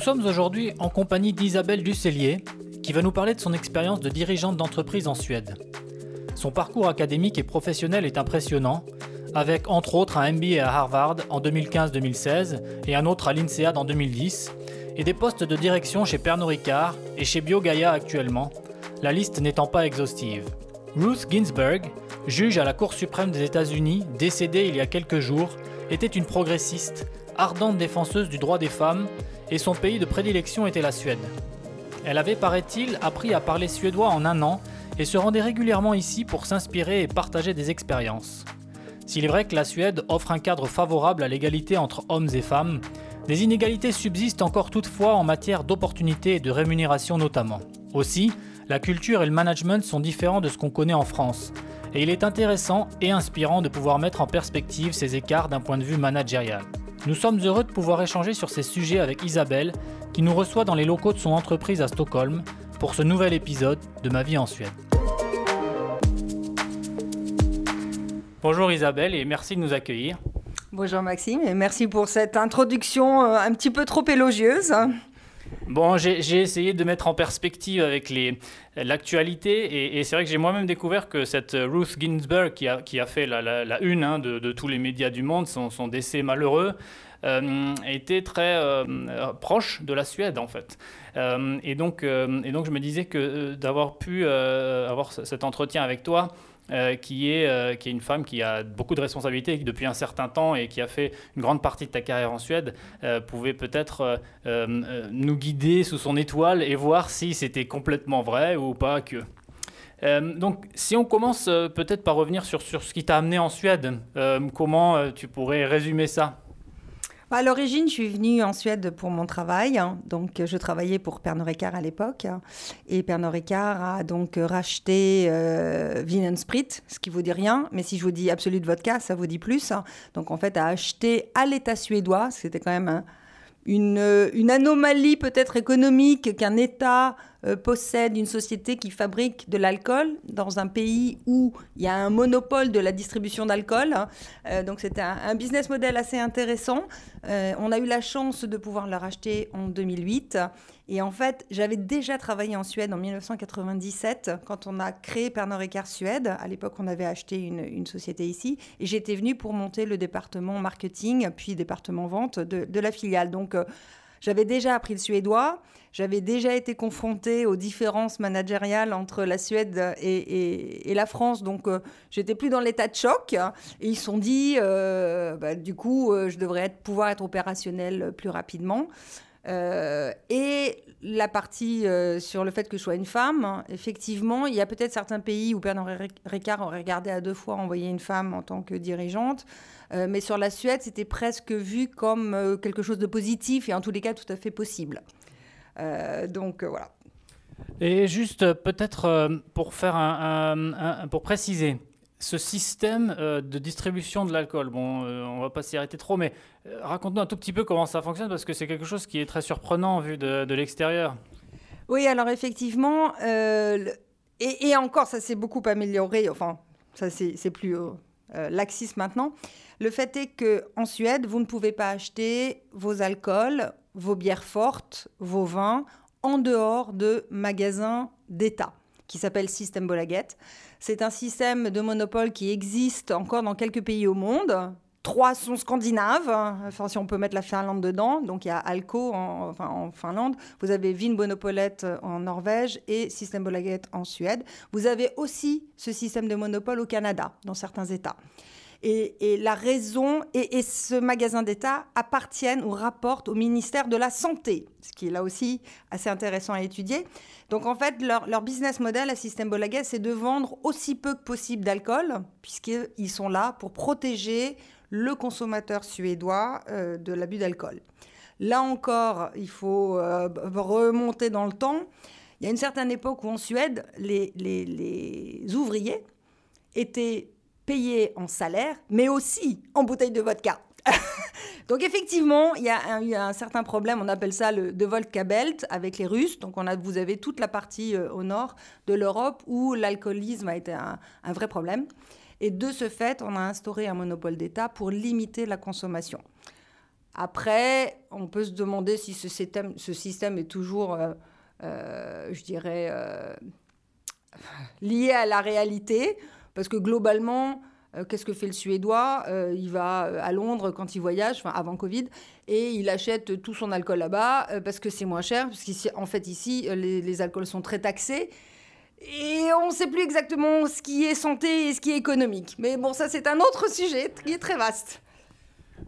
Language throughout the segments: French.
sommes aujourd'hui en compagnie d'Isabelle Ducellier, qui va nous parler de son expérience de dirigeante d'entreprise en Suède. Son parcours académique et professionnel est impressionnant, avec entre autres un MBA à Harvard en 2015-2016 et un autre à l'INSEAD en 2010, et des postes de direction chez Pernod Ricard et chez BioGaia actuellement, la liste n'étant pas exhaustive. Ruth Ginsburg, juge à la Cour suprême des États-Unis, décédée il y a quelques jours, était une progressiste, ardente défenseuse du droit des femmes, et son pays de prédilection était la Suède. Elle avait, paraît-il, appris à parler suédois en un an et se rendait régulièrement ici pour s'inspirer et partager des expériences. S'il est vrai que la Suède offre un cadre favorable à l'égalité entre hommes et femmes, des inégalités subsistent encore toutefois en matière d'opportunités et de rémunération notamment. Aussi, la culture et le management sont différents de ce qu'on connaît en France, et il est intéressant et inspirant de pouvoir mettre en perspective ces écarts d'un point de vue managérial. Nous sommes heureux de pouvoir échanger sur ces sujets avec Isabelle, qui nous reçoit dans les locaux de son entreprise à Stockholm pour ce nouvel épisode de Ma vie en Suède. Bonjour Isabelle et merci de nous accueillir. Bonjour Maxime et merci pour cette introduction euh, un petit peu trop élogieuse. Bon, j'ai essayé de mettre en perspective avec l'actualité et, c'est vrai que j'ai moi-même découvert que cette Ruth Ginsburg qui a, qui a fait la, une hein, de, tous les médias du monde, son, décès malheureux, euh, était très euh, proche de la Suède en fait. Euh, et, donc, et donc je me disais que d'avoir pu avoir cet entretien avec toi, euh, qui, est, euh, qui est une femme qui a beaucoup de responsabilités depuis un certain temps et qui a fait une grande partie de ta carrière en Suède, euh, pouvait peut-être nous guider sous son étoile et voir si c'était complètement vrai ou pas que. donc, si on commence peut-être par revenir sur, sur ce qui t'a amené en Suède, comment tu pourrais résumer ça? À l'origine, je suis venue en Suède pour mon travail. Hein. Donc, je travaillais pour Pernod Ricard à l'époque. Et Pernod Ricard a donc racheté euh, Sprit, ce qui vous dit rien. Mais si je vous dis Absolute Vodka, ça vous dit plus. Donc, en fait, a acheté à l'État suédois. C'était quand même une, une anomalie peut-être économique qu'un État euh, possède une société qui fabrique de l'alcool dans un pays où il y a un monopole de la distribution d'alcool. Euh, donc c'était un, business model assez intéressant. Euh, on a eu la chance de pouvoir le racheter en 2008. Et en fait, j'avais déjà travaillé en Suède en 1997 quand on a créé Pernod Ricard Suède. À l'époque, on avait acheté une, société ici. Et j'étais venue pour monter le département marketing, puis département vente de la filiale. Donc j'avais déjà appris le suédois, j'avais déjà été confrontée aux différences managériales entre la Suède et, la France, donc euh, j'étais plus dans l'état de choc. Ils se sont dit, euh, bah, du coup, euh, je devrais pouvoir être opérationnel plus rapidement. et la partie sur le fait que je sois une femme, effectivement, il y a peut-être certains pays où Pernod Ricard aurait regardé à deux fois envoyer une femme en tant que dirigeante. Mais sur la Suède, c'était presque vu comme quelque chose de positif et en tous les cas tout à fait possible. Euh, donc voilà. Et juste peut-être pour faire un, pour préciser, ce système de distribution de l'alcool, bon, on va pas s'y arrêter trop, mais raconte-nous un tout petit peu comment ça fonctionne parce que c'est quelque chose qui est très surprenant vu de, de l'extérieur. Oui, alors effectivement, et, et, encore, ça s'est beaucoup amélioré. Enfin, ça c'est plus laxiste maintenant. Le fait est que en Suède, vous ne pouvez pas acheter vos alcools, vos bières fortes, vos vins en dehors de magasins d'État qui s'appelle System Bolaget. C'est un système de monopole qui existe encore dans quelques pays au monde. Trois sont scandinaves, enfin, si on peut mettre la Finlande dedans. Donc il y a Alko en, Finlande, vous avez Vinmonopolet en Norvège et System Bolaget en Suède. Vous avez aussi ce système de monopole au Canada, dans certains États. Et, la raison, et, ce magasin d'État appartiennent ou rapportent au ministère de la Santé, ce qui est là aussi assez intéressant à étudier. Donc en fait, leur, business model à Système c'est de vendre aussi peu que possible d'alcool, puisqu'ils sont là pour protéger le consommateur suédois euh, de l'abus d'alcool. Là encore, il faut euh, remonter dans le temps. Il y a une certaine époque où en Suède, les ouvriers étaient payé en salaire, mais aussi en bouteille de vodka. Donc effectivement, il y a eu un, certain problème, on appelle ça le de vodka belt avec les Russes. Donc on a, vous avez toute la partie euh, au nord de l'Europe où l'alcoolisme a été un, vrai problème. Et de ce fait, on a instauré un monopole d'État pour limiter la consommation. Après, on peut se demander si ce système, est toujours, euh, euh, je dirais, lié à la réalité, parce que globalement, qu'est-ce que fait le Suédois Il va à Londres quand il voyage, enfin avant Covid, et il achète tout son alcool là-bas parce que c'est moins cher, parce qu'en fait ici, les, alcools sont très taxés. Et on ne sait plus exactement ce qui est santé et ce qui est économique. Mais bon, ça c'est un autre sujet qui est très vaste.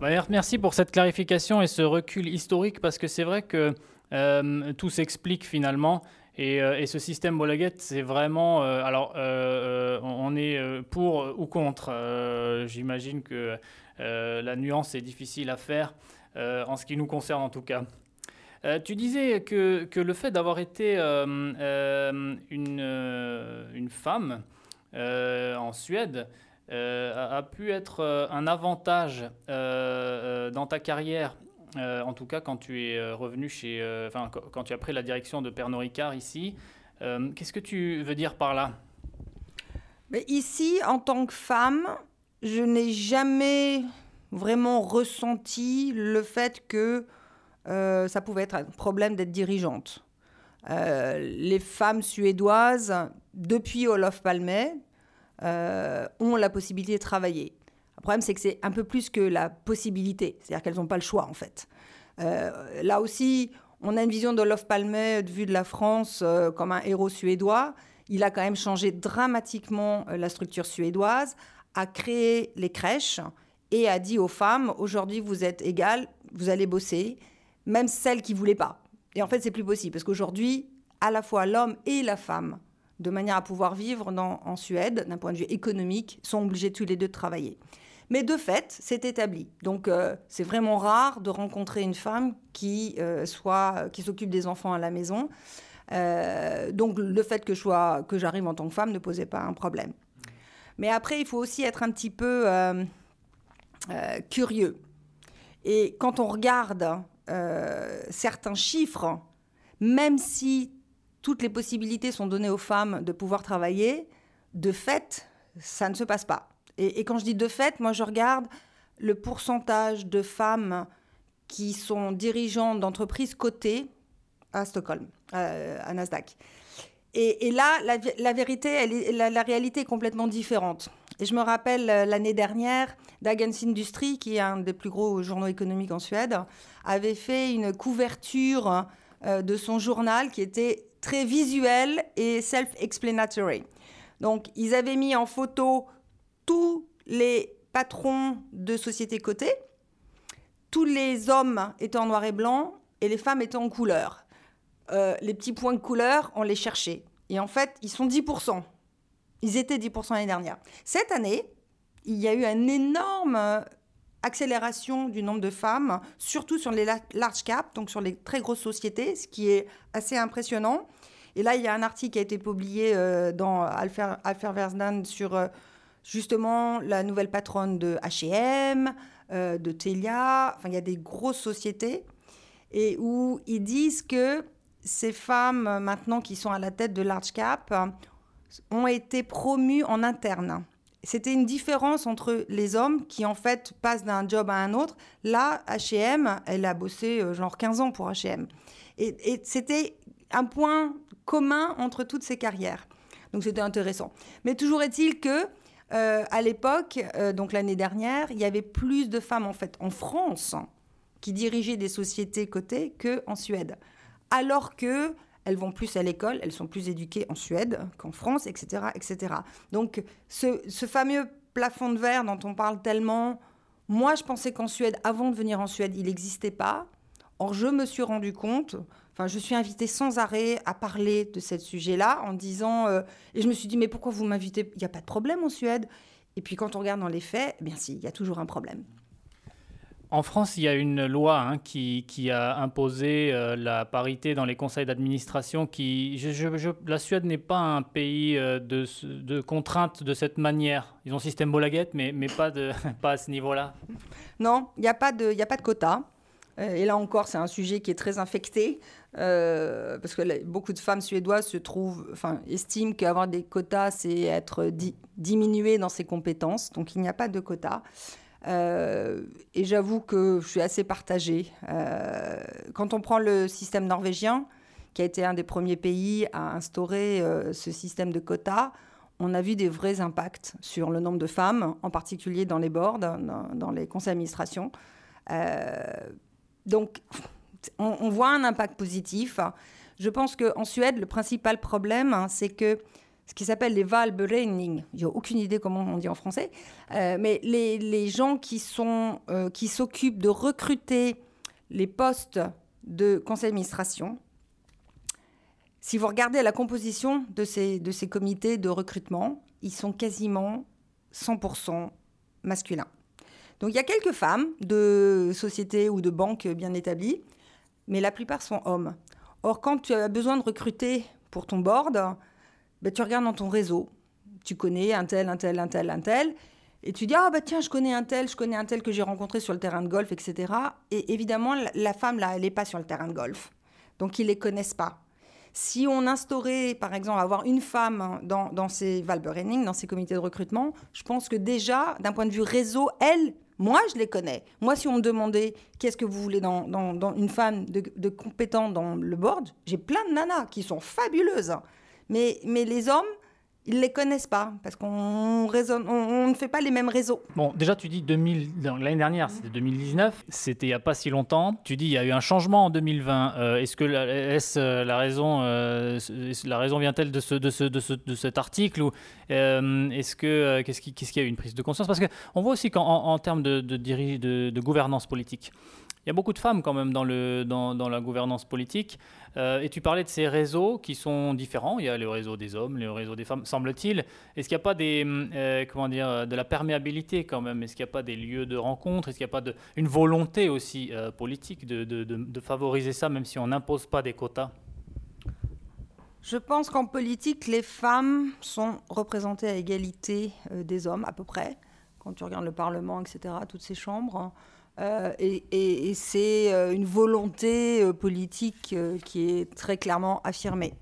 Bah, merci pour cette clarification et ce recul historique parce que c'est vrai que euh, tout s'explique finalement. Et, euh, ce système Bolaget, c'est vraiment. Euh, alors, on est pour ou contre. J'imagine que la nuance est difficile à faire, en ce qui nous concerne en tout cas. tu disais que, que le fait d'avoir été une, une, femme en Suède, euh, a, pu être euh, un avantage euh, dans ta carrière, en tout cas quand tu es revenu chez, enfin quand tu as pris la direction de Pernod Ricard ici. Qu'est-ce que tu veux dire par là? Ici, en tant que femme, je n'ai jamais vraiment ressenti le fait que ça pouvait être un problème d'être dirigeante. les femmes suédoises, depuis Olof Palme, euh, ont la possibilité de travailler. Le problème, c'est que c'est un peu plus que la possibilité, c'est-à-dire qu'elles n'ont pas le choix, en fait. Euh, là aussi, on a une vision d'Olof Palme, de vue de la France, euh, comme un héros suédois. Il a quand même changé dramatiquement la structure suédoise, a créé les crèches et a dit aux femmes, aujourd'hui, vous êtes égales, vous allez bosser, même celles qui ne voulaient pas. Et en fait, c'est plus possible, parce qu'aujourd'hui, à la fois l'homme et la femme de manière à pouvoir vivre en Suède, d'un point de vue économique, sont obligés tous les deux de travailler. Mais de fait, c'est établi. Donc, euh, c'est vraiment rare de rencontrer une femme qui, euh, soit, qui s'occupe des enfants à la maison. Euh, donc, le fait que, que j'arrive en tant que femme ne posait pas un problème. Mais après, il faut aussi être un petit peu curieux. Et quand on regarde certains chiffres, même si toutes les possibilités sont données aux femmes de pouvoir travailler, de fait, ça ne se passe pas. Et, quand je dis de fait, moi je regarde le pourcentage de femmes qui sont dirigeantes d'entreprises cotées à Stockholm, à Nasdaq. Et, là, la, vérité, la, réalité est complètement différente. Et je me rappelle euh, l'année dernière, Dagens Industry, qui est un des plus gros journaux économiques en Suède, avait fait une couverture euh, de son journal qui était très visuel et self-explanatory. Donc, ils avaient mis en photo tous les patrons de sociétés cotées, tous les hommes étaient en noir et blanc et les femmes étaient en couleur. Euh, les petits points de couleur, on les cherchait. Et en fait, ils sont 10%. Ils étaient 10% l'année dernière. Cette année, il y a eu une énorme accélération du nombre de femmes, surtout sur les large caps, donc sur les très grosses sociétés, ce qui est assez impressionnant. Et là, il y a un article qui a été publié euh, dans Alfer, Versdan sur euh, justement la nouvelle patronne de H&M, de Telia, enfin il y a des grosses sociétés, et où ils disent que ces femmes maintenant qui sont à la tête de large cap ont été promues en interne c'était une différence entre les hommes qui en fait passent d'un job à un autre. Là, H&M, elle a bossé euh, genre 15 ans pour H&M. Et, c'était un point commun entre toutes ces carrières. Donc c'était intéressant. Mais toujours est-il que euh, à l'époque, euh, donc l'année dernière, il y avait plus de femmes en fait en France qui dirigeaient des sociétés cotées qu'en Suède. Alors que elles vont plus à l'école, elles sont plus éduquées en Suède qu'en France, etc. etc. Donc ce, fameux plafond de verre dont on parle tellement, moi je pensais qu'en Suède, avant de venir en Suède, il n'existait pas. Or je me suis rendu compte, enfin je suis invitée sans arrêt à parler de ce sujet-là en disant, euh, et je me suis dit mais pourquoi vous m'invitez? Il n'y a pas de problème en Suède. Et puis quand on regarde dans les faits, eh bien si, il y a toujours un problème. En France, il y a une loi hein, qui, a imposé euh, la parité dans les conseils d'administration. Qui, la Suède n'est pas un pays euh, de, de contraintes de cette manière. Ils ont système Bolaguette, mais, mais pas, de, pas à ce niveau-là. Non, il n'y a, pas de, a pas de quota. Euh, et là encore, c'est un sujet qui est très infecté, parce que beaucoup de femmes suédoises estiment qu'avoir des quotas, c'est être diminué dans ses compétences. Donc il n'y a pas de quota. et j'avoue que je suis assez partagée. quand on prend le système norvégien, qui a été un des premiers pays à instaurer ce système de quotas, on a vu des vrais impacts sur le nombre de femmes, en particulier dans les boards, dans, les conseils d'administration. Donc, on, voit un impact positif. Je pense qu'en Suède, le principal problème, hein, c'est que ce qui s'appelle les valbereining, j'ai aucune idée comment on dit en français, euh, mais les, gens qui sont euh, qui s'occupent de recruter les postes de conseil d'administration, si vous regardez la composition de ces, de ces comités de recrutement, ils sont quasiment 100% masculins. Donc il y a quelques femmes de sociétés ou de banques bien établies, mais la plupart sont hommes. Or, quand tu as besoin de recruter pour ton board, ben, tu regardes dans ton réseau. Tu connais un tel, un tel, un tel, un tel. Et tu dis, ah bah tiens, je connais un tel, je connais un tel que j'ai rencontré sur le terrain de golf, etc. Et évidemment, la femme, là, elle n'est pas sur le terrain de golf. Donc, ils ne les connaissent pas. Si on instaurait, par exemple, avoir une femme dans, ces Valberenning, dans ces comités de recrutement, je pense que déjà, d'un point de vue réseau, elle, moi, je les connais. Moi, si on me demandait qu'est-ce que vous voulez dans, une femme de, de dans le board, j'ai plein de nanas qui sont fabuleuses. Mais, mais les hommes, ils ne les connaissent pas parce qu'on raisonne, on, ne fait pas les mêmes réseaux. Bon, déjà, tu dis 2000, l'année dernière, c'était 2019, c'était il n'y a pas si longtemps. Tu dis il y a eu un changement en 2020. Euh, est-ce que la, est euh, la raison, euh, la raison vient-elle de, ce, de, ce, de, ce, de, cet article ou est-ce que qu'est-ce qu'il y a eu une prise de conscience? Parce qu'on voit aussi qu'en en, termes de, de, de gouvernance politique, il y a beaucoup de femmes quand même dans, la gouvernance politique. Euh, et tu parlais de ces réseaux qui sont différents. Il y a le réseau des hommes, le réseau des femmes, semble-t-il. Est-ce qu'il n'y a pas des, euh, dire, de la perméabilité quand même? Est-ce qu'il n'y a pas des lieux de rencontre? Est-ce qu'il n'y a pas une volonté aussi euh, politique de, favoriser ça, même si on n'impose pas des quotas? Je pense qu'en politique, les femmes sont représentées à égalité des hommes, à peu près. Quand tu regardes le Parlement, etc., toutes ces chambres. Euh, et, c'est euh, une volonté euh, politique qui est très clairement affirmée.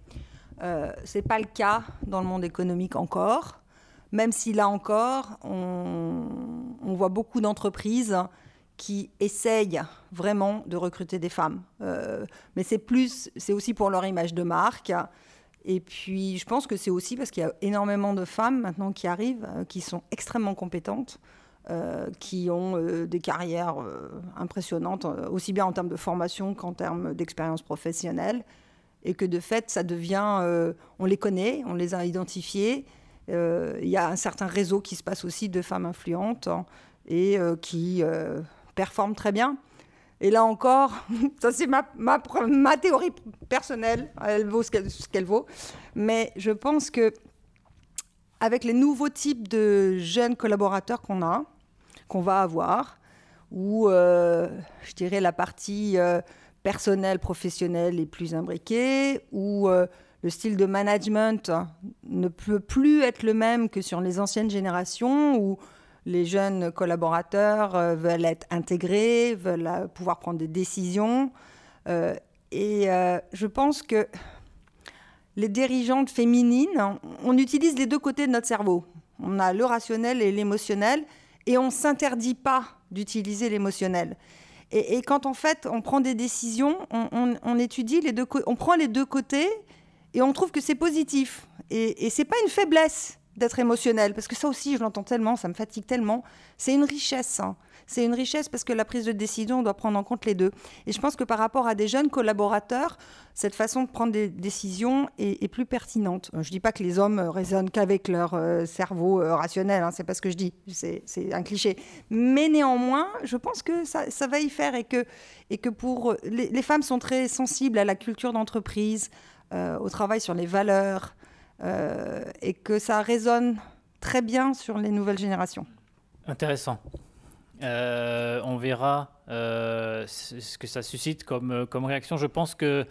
Ce n'est pas le cas dans le monde économique encore, même si là encore, on, on voit beaucoup d'entreprises qui essayent vraiment de recruter des femmes. mais c'est plus, c'est aussi pour leur image de marque. Et puis, je pense que c'est aussi parce qu'il y a énormément de femmes maintenant qui arrivent, qui sont extrêmement compétentes. Euh, qui ont euh, des carrières euh, impressionnantes, aussi bien en termes de formation qu'en termes d'expérience professionnelle. Et que de fait, ça devient. on les connaît, on les a identifiés. Il y a un certain réseau qui se passe aussi de femmes influentes hein, et qui performent très bien. Et là encore, ça c'est ma, ma, ma, théorie personnelle, elle vaut ce qu'elle vaut. Mais je pense que avec les nouveaux types de jeunes collaborateurs qu'on a, qu'on va avoir, où euh, je dirais la partie euh, personnelle, professionnelle est plus imbriquée, où euh, le style de management ne peut plus être le même que sur les anciennes générations, où les jeunes collaborateurs veulent être intégrés, veulent pouvoir prendre des décisions. et je pense que les dirigeantes féminines, on utilise les deux côtés de notre cerveau. On a le rationnel et l'émotionnel, et on ne s'interdit pas d'utiliser l'émotionnel. Et, quand en fait on prend des décisions, on, étudie les deux, on prend les deux côtés et on trouve que c'est positif. Et, et c'est pas une faiblesse d'être émotionnel, parce que ça aussi je l'entends tellement, ça me fatigue tellement. C'est une richesse. Hein c'est une richesse parce que la prise de décision doit prendre en compte les deux. Et je pense que par rapport à des jeunes collaborateurs, cette façon de prendre des décisions est, plus pertinente. Je ne dis pas que les hommes raisonnent qu'avec leur euh, cerveau euh, rationnel, hein, c'est pas ce que je dis, c'est un cliché. Mais néanmoins, je pense que ça, va y faire et que, pour les, femmes sont très sensibles à la culture d'entreprise, euh, au travail sur les valeurs, et que ça résonne très bien sur les nouvelles générations. Intéressant. Euh, on verra euh, ce que ça suscite comme, euh, comme réaction. Je pense que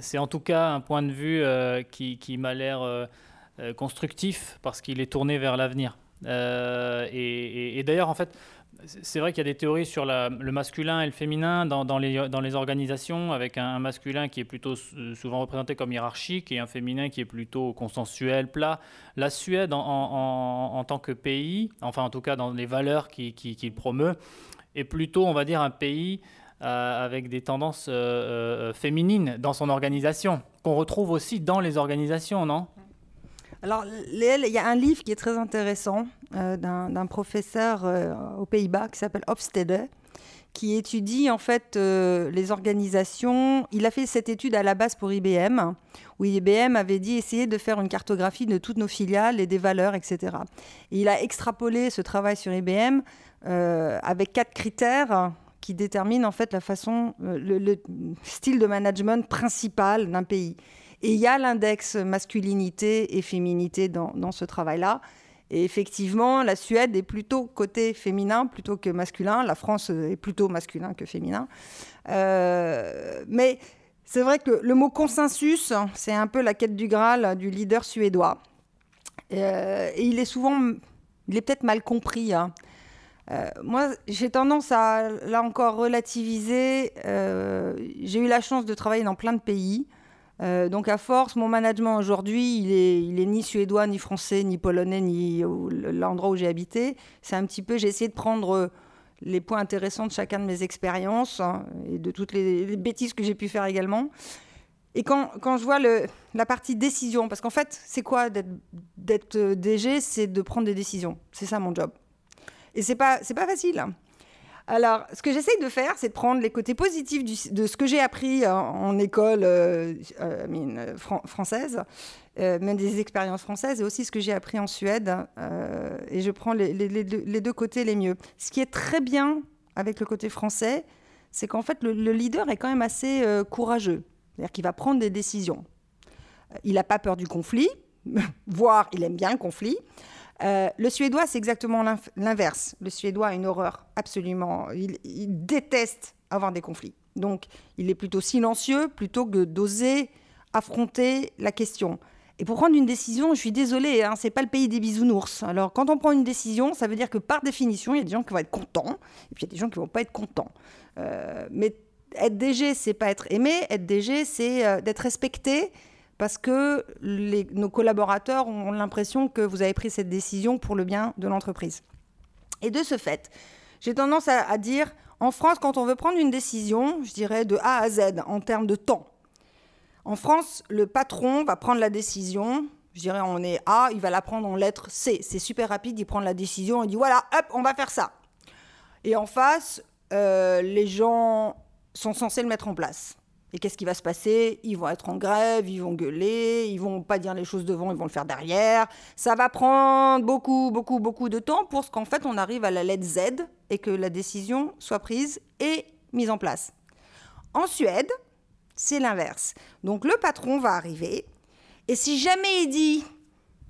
c'est en tout cas un point de vue qui, qui m'a l'air constructif parce qu'il est tourné vers l'avenir. et, d'ailleurs, en fait, c'est vrai qu'il y a des théories sur le masculin et le féminin dans, les, organisations, avec un, masculin qui est plutôt souvent représenté comme hiérarchique et un féminin qui est plutôt consensuel, plat. La Suède, en, tant que pays, enfin en tout cas dans les valeurs qu'il qui, promeut, est plutôt, on va dire, un pays euh, avec des tendances euh, euh, féminines dans son organisation, qu'on retrouve aussi dans les organisations, non? Alors, il y a un livre qui est très intéressant euh, d'un professeur euh, aux Pays-Bas qui s'appelle Hofstede, qui étudie en fait euh, les organisations. Il a fait cette étude à la base pour IBM, où IBM avait dit essayer de faire une cartographie de toutes nos filiales et des valeurs, etc. Et il a extrapolé ce travail sur IBM avec quatre critères qui déterminent en fait la façon, le style de management principal d'un pays. Et il y a l'index masculinité et féminité dans, ce travail-là. Et effectivement, la Suède est plutôt côté féminin plutôt que masculin. La France est plutôt masculin que féminin. Euh, mais c'est vrai que le mot consensus, c'est un peu la quête du Graal du leader suédois. Euh, et il est souvent, il est peut-être mal compris. Hein. Euh, moi, j'ai tendance à, là encore, relativiser. j'ai eu la chance de travailler dans plein de pays. Euh, donc à force, mon management aujourd'hui, il est, ni suédois, ni français, ni polonais, ni l'endroit où j'ai habité. C'est un petit peu, j'ai essayé de prendre euh, les points intéressants de chacun de mes expériences hein, et de toutes les, bêtises que j'ai pu faire également. Et quand, quand je vois la partie décision, parce qu'en fait, c'est quoi d'être euh, DG C'est de prendre des décisions. C'est ça mon job. Et c'est pas, c'est pas facile. Alors, ce que j'essaye de faire, c'est de prendre les côtés positifs de ce que j'ai appris en, école euh, euh, française, euh, même des expériences françaises, et aussi ce que j'ai appris en Suède. et je prends les, deux côtés les mieux. Ce qui est très bien avec le côté français, c'est qu'en fait, le, leader est quand même assez courageux. C'est-à-dire qu'il va prendre des décisions. Il n'a pas peur du conflit, voire il aime bien le conflit. Euh, le suédois, c'est exactement l'inverse. Le suédois a une horreur absolument. Il, déteste avoir des conflits. Donc, il est plutôt silencieux plutôt que d'oser affronter la question. Et pour prendre une décision, je suis désolée, hein, c'est pas le pays des bisounours. Alors, quand on prend une décision, ça veut dire que par définition, il y a des gens qui vont être contents, et puis il y a des gens qui vont pas être contents. Euh, mais être DG, c'est pas être aimé. Être DG, c'est euh, d'être respecté, parce que nos collaborateurs ont l'impression que vous avez pris cette décision pour le bien de l'entreprise. Et de ce fait, j'ai tendance à, dire, en France, quand on veut prendre une décision, je dirais de A à Z, en termes de temps, en France, le patron va prendre la décision, je dirais on est A, il va la prendre en lettre C. C'est super rapide, il prend la décision, il dit voilà, hop, on va faire ça. Et en face, euh, les gens sont censés le mettre en place. Et qu'est-ce qui va se passer? Ils vont être en grève, ils vont gueuler, ils vont pas dire les choses devant, ils vont le faire derrière. Ça va prendre beaucoup, beaucoup, beaucoup de temps pour ce qu'en fait on arrive à la lettre Z et que la décision soit prise et mise en place. En Suède, c'est l'inverse. Donc le patron va arriver et si jamais il dit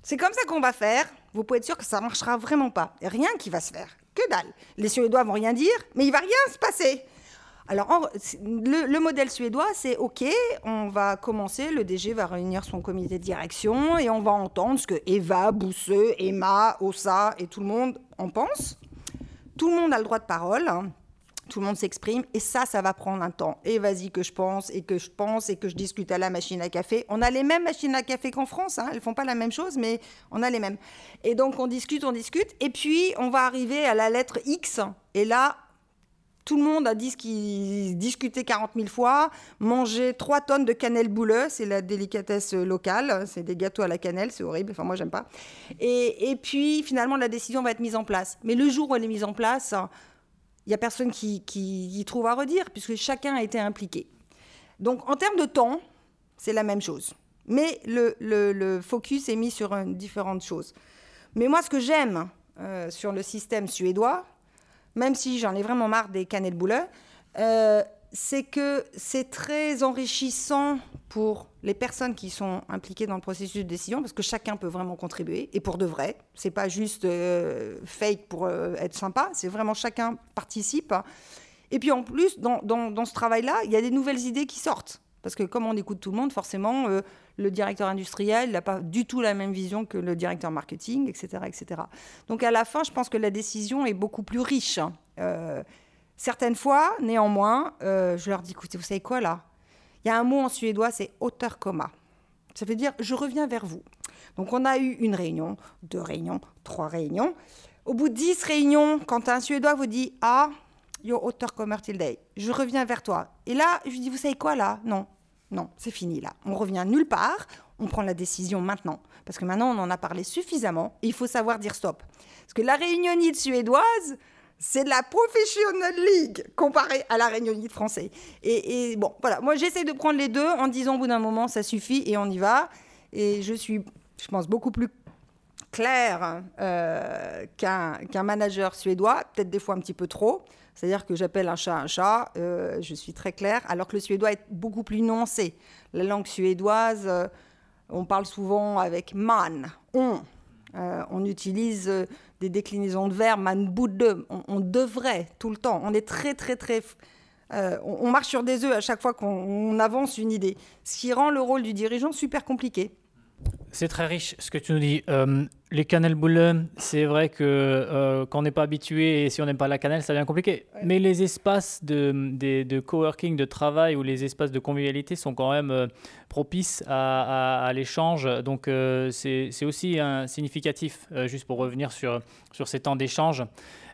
c'est comme ça qu'on va faire, vous pouvez être sûr que ça marchera vraiment pas. Rien qui va se faire. Que dalle. Les Suédois vont rien dire, mais il va rien se passer. Alors, le, modèle suédois, c'est OK, on va commencer, le DG va réunir son comité de direction et on va entendre ce que Eva, Bousseux, Emma, Ossa et tout le monde en pense. Tout le monde a le droit de parole, hein. tout le monde s'exprime et ça, ça va prendre un temps. Et vas-y que je pense et que je pense et que je discute à la machine à café. On a les mêmes machines à café qu'en France, hein. elles font pas la même chose, mais on a les mêmes. Et donc, on discute, on discute et puis on va arriver à la lettre X et là, tout le monde a dit ce qu'il discutait 40 000 fois, manger 3 tonnes de cannelle bouleuse, c'est la délicatesse locale, c'est des gâteaux à la cannelle, c'est horrible, enfin moi j'aime pas. Et, puis finalement la décision va être mise en place. Mais le jour où elle est mise en place, il n'y a personne qui, y trouve à redire, puisque chacun a été impliqué. Donc en termes de temps, c'est la même chose. Mais le, focus est mis sur différentes choses. Mais moi ce que j'aime euh, sur le système suédois, même si j'en ai vraiment marre des cannelles bouleux, euh, c'est que c'est très enrichissant pour les personnes qui sont impliquées dans le processus de décision, parce que chacun peut vraiment contribuer, et pour de vrai. C'est pas juste euh, fake pour euh, être sympa, c'est vraiment chacun participe. Et puis en plus, dans, dans, ce travail-là, il y a des nouvelles idées qui sortent. Parce que comme on écoute tout le monde, forcément, euh, le directeur industriel n'a pas du tout la même vision que le directeur marketing, etc., etc. Donc à la fin, je pense que la décision est beaucoup plus riche. Hein. Euh, certaines fois, néanmoins, euh, je leur dis, écoutez, vous savez quoi là? Il y a un mot en suédois, c'est coma. Ça veut dire je reviens vers vous. Donc on a eu une réunion, deux réunions, trois réunions. Au bout de dix réunions, quand un Suédois vous dit Ah, yo day, je reviens vers toi. Et là, je lui dis Vous savez quoi là? Non, non, c'est fini là. On revient nulle part. On prend la décision maintenant. Parce que maintenant, on en a parlé suffisamment. Il faut savoir dire stop. Parce que la réunionite suédoise, c'est de la Professional League comparée à la réunionite française. Et, et bon, voilà. Moi, j'essaie de prendre les deux en disant au bout d'un moment, ça suffit et on y va. Et je suis, je pense, beaucoup plus clair euh, qu'un manager suédois, peut-être des fois un petit peu trop. C'est-à-dire que j'appelle un chat un chat, euh, je suis très claire, alors que le suédois est beaucoup plus nuancé. La langue suédoise, euh, on parle souvent avec man, on. on utilise des déclinaisons de verbes, man, bout de, on, devrait tout le temps. On est très, très, très. on, marche sur des œufs à chaque fois qu'on avance une idée. Ce qui rend le rôle du dirigeant super compliqué. C'est très riche ce que tu nous dis. Euh, les cannelles boules, c'est vrai que euh, quand on n'est pas habitué et si on n'aime pas la cannelle, ça devient compliqué. Mais les espaces de, de, de, coworking, de travail ou les espaces de convivialité sont quand même euh, propices à, l'échange. Donc c'est aussi un significatif, juste pour revenir sur, sur ces temps d'échange.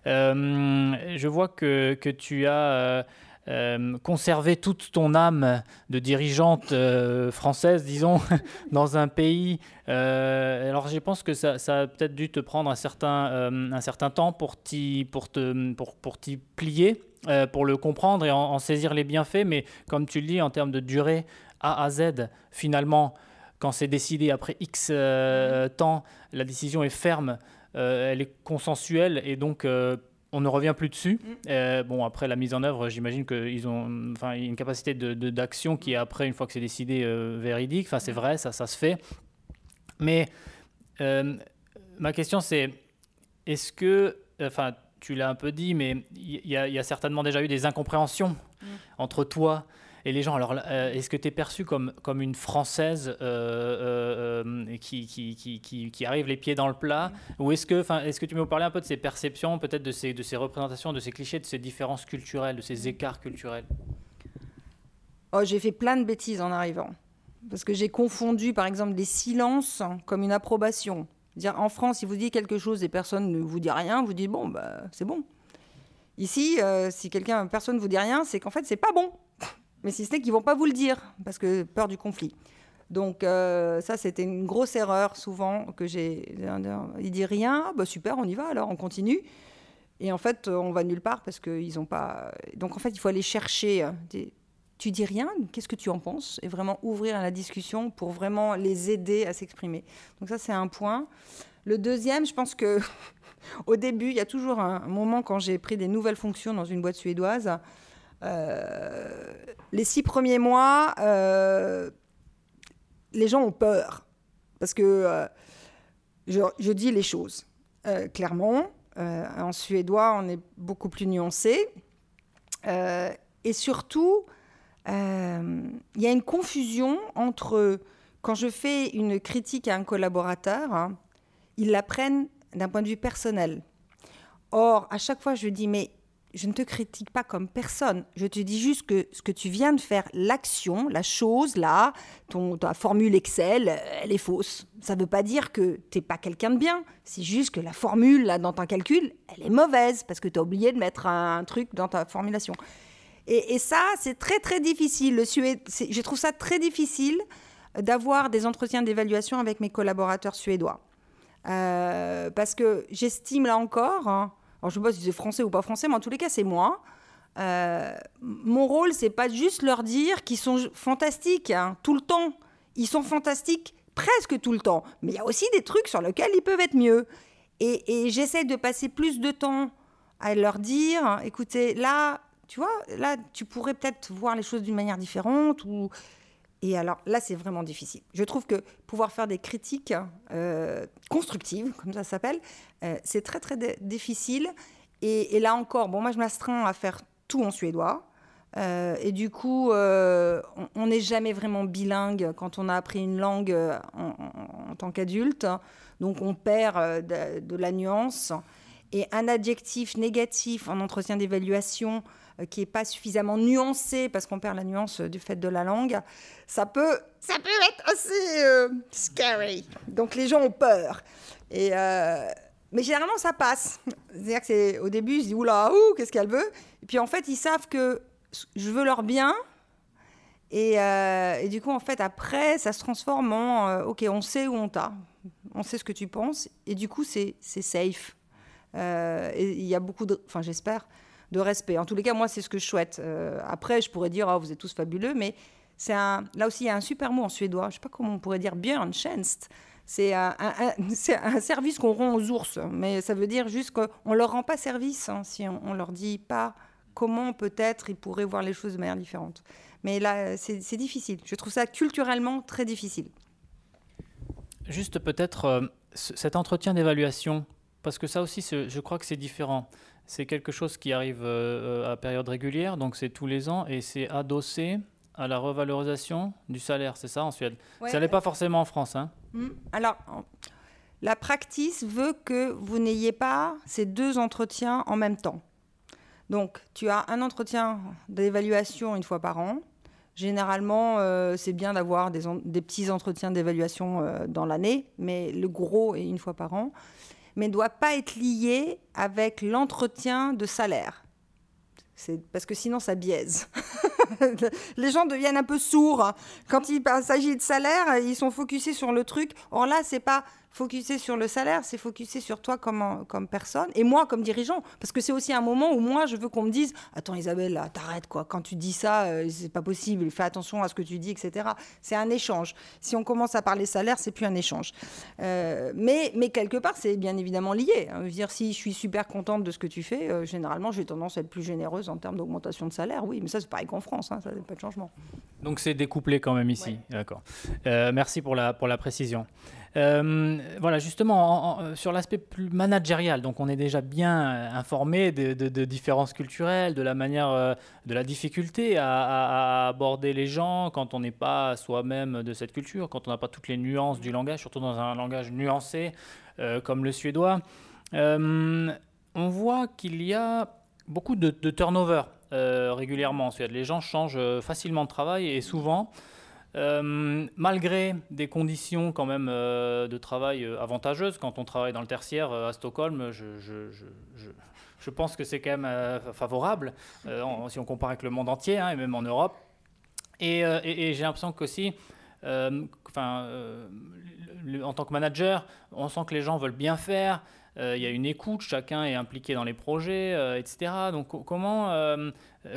je vois que, que tu as euh, conserver toute ton âme de dirigeante euh, française, disons, dans un pays. Euh, alors, je pense que ça, a peut-être dû te prendre un certain, un certain temps pour t'y pour pour, pour plier, pour le comprendre et en, saisir les bienfaits. Mais comme tu le dis, en termes de durée A à Z, finalement, quand c'est décidé après X temps, la décision est ferme, elle est consensuelle et donc on ne revient plus dessus. Mm. Euh, bon, après la mise en œuvre, j'imagine qu'ils ont enfin, une capacité d'action de, qui est après, une fois que c'est décidé, euh, véridique. Enfin, c'est mm. vrai, ça, ça se fait. Mais euh, ma question, c'est est-ce que, enfin, tu l'as un peu dit, mais il y, a certainement déjà eu des incompréhensions mm. entre toi et les gens, alors, euh, est-ce que tu es perçue comme, comme une Française euh, euh, qui, qui, qui, qui, arrive les pieds dans le plat Ou est-ce que, est que tu peux me parler un peu de ces perceptions, peut-être de ces, de ces représentations, de ces clichés, de ces différences culturelles, de ces écarts culturels? Oh, J'ai fait plein de bêtises en arrivant. Parce que j'ai confondu, par exemple, des silences comme une approbation. Dire, en France, si vous dites quelque chose et personne ne vous dit rien, vous dites bon, bah, c'est bon. Ici, si quelqu'un, personne ne vous dit rien, c'est qu'en fait, c'est pas bon. Mais si ce n'est qu'ils vont pas vous le dire, parce que peur du conflit. Donc euh, ça, c'était une grosse erreur souvent que j'ai. Il dit rien, ah, bah super, on y va, alors on continue. Et en fait, on va nulle part parce qu'ils n'ont pas. Donc en fait, il faut aller chercher. Euh, tu dis rien, qu'est-ce que tu en penses? Et vraiment ouvrir la discussion pour vraiment les aider à s'exprimer. Donc ça, c'est un point. Le deuxième, je pense que au début, il y a toujours un moment quand j'ai pris des nouvelles fonctions dans une boîte suédoise euh, les six premiers mois, euh, les gens ont peur parce que euh, je, dis les choses clairement. en suédois, on est beaucoup plus nuancé. et surtout, il y a une confusion entre quand je fais une critique à un collaborateur, hein, ils la prennent d'un point de vue personnel. Or, à chaque fois, je dis, mais je ne te critique pas comme personne. Je te dis juste que ce que tu viens de faire, l'action, la chose, là, ta formule Excel, elle est fausse. Ça ne veut pas dire que tu n'es pas quelqu'un de bien. C'est juste que la formule, là, dans ton calcul, elle est mauvaise parce que tu as oublié de mettre un, truc dans ta formulation. Et, ça, c'est très, très difficile. Le je trouve ça très difficile d'avoir des entretiens d'évaluation avec mes collaborateurs suédois. Euh, parce que j'estime là encore... Hein, alors je ne sais pas si c'est français ou pas français, mais en tous les cas, c'est moi. Euh, mon rôle, c'est pas juste leur dire qu'ils sont fantastiques hein, tout le temps. Ils sont fantastiques presque tout le temps. Mais il y a aussi des trucs sur lesquels ils peuvent être mieux. Et, j'essaie de passer plus de temps à leur dire, écoutez, là, tu vois, là, tu pourrais peut-être voir les choses d'une manière différente ou et alors là, c'est vraiment difficile. Je trouve que pouvoir faire des critiques euh, constructives, comme ça s'appelle, euh, c'est très très difficile. Et, là encore, bon, moi je m'astreins à faire tout en suédois. et du coup, on n'est jamais vraiment bilingue quand on a appris une langue en, tant qu'adulte. Donc on perd de, la nuance. Et un adjectif négatif en entretien d'évaluation qui n'est pas suffisamment nuancé parce qu'on perd la nuance du fait de la langue, ça peut, ça peut être assez scary. Donc les gens ont peur. Et mais généralement, ça passe. C'est-à-dire que c'est au début, je dis oula, ouh, qu'est-ce qu'elle veut? Et puis en fait, ils savent que je veux leur bien. Et, euh, et du coup, en fait, après, ça se transforme en euh, ok, on sait où on t'a, on sait ce que tu penses. Et du coup, c'est safe. Euh, et il y a beaucoup de, enfin, j'espère, de respect. En tous les cas, moi, c'est ce que je souhaite. après, je pourrais dire, oh, vous êtes tous fabuleux, mais c'est un, là aussi, il y a un super mot en suédois. Je ne sais pas comment on pourrait dire Björntjänst. C'est un, un, service qu'on rend aux ours, mais ça veut dire juste qu'on ne leur rend pas service hein, si on ne leur dit pas comment peut-être ils pourraient voir les choses de manière différente. Mais là, c'est difficile. Je trouve ça culturellement très difficile. Juste peut-être euh, cet entretien d'évaluation, parce que ça aussi, je crois que c'est différent. C'est quelque chose qui arrive euh, euh, à période régulière, donc c'est tous les ans, et c'est adossé à la revalorisation du salaire, c'est ça en Suède Ça n'est pas forcément en France. Hein hmm. Alors, la practice veut que vous n'ayez pas ces deux entretiens en même temps. Donc, tu as un entretien d'évaluation une fois par an. Généralement, euh, c'est bien d'avoir des, des, petits entretiens d'évaluation euh, dans l'année, mais le gros est une fois par an. Mais ne doit pas être lié avec l'entretien de salaire. Parce que sinon ça biaise. les gens deviennent un peu sourds quand il s'agit de salaire, ils sont focusés sur le truc. Or là, c'est pas focuser sur le salaire, c'est focuser sur toi comme, comme personne et moi comme dirigeant. Parce que c'est aussi un moment où moi, je veux qu'on me dise Attends, Isabelle, t'arrêtes quoi. Quand tu dis ça, euh, c'est pas possible. Fais attention à ce que tu dis, etc. C'est un échange. Si on commence à parler salaire, c'est plus un échange. Euh, mais, mais quelque part, c'est bien évidemment lié. Hein. Je veux dire, si je suis super contente de ce que tu fais, euh, généralement, j'ai tendance à être plus généreuse en termes d'augmentation de salaire. Oui, mais ça, c'est pareil qu'en France. Hein, ça n'a pas de changement. Donc, c'est découplé quand même ici. D'accord. merci pour la, pour la précision. Euh, voilà, justement, euh, sur l'aspect plus managérial, donc on est déjà bien euh, informé de, différences culturelles, de la manière, de la difficulté à, aborder les gens quand on n'est pas soi-même de cette culture, quand on n'a pas toutes les nuances du langage, surtout dans un langage nuancé comme le suédois. on voit qu'il y a beaucoup de, turnover régulièrement en Suède. Les gens changent facilement de travail et souvent. Euh, malgré des conditions quand même euh, de travail euh, avantageuses, quand on travaille dans le tertiaire à Stockholm, je, pense que c'est quand même favorable si on compare avec le monde entier hein, et même en Europe. Et, j'ai l'impression qu'aussi, en tant que manager, on sent que les gens veulent bien faire. Il y a une écoute, chacun est impliqué dans les projets, etc. Donc comment,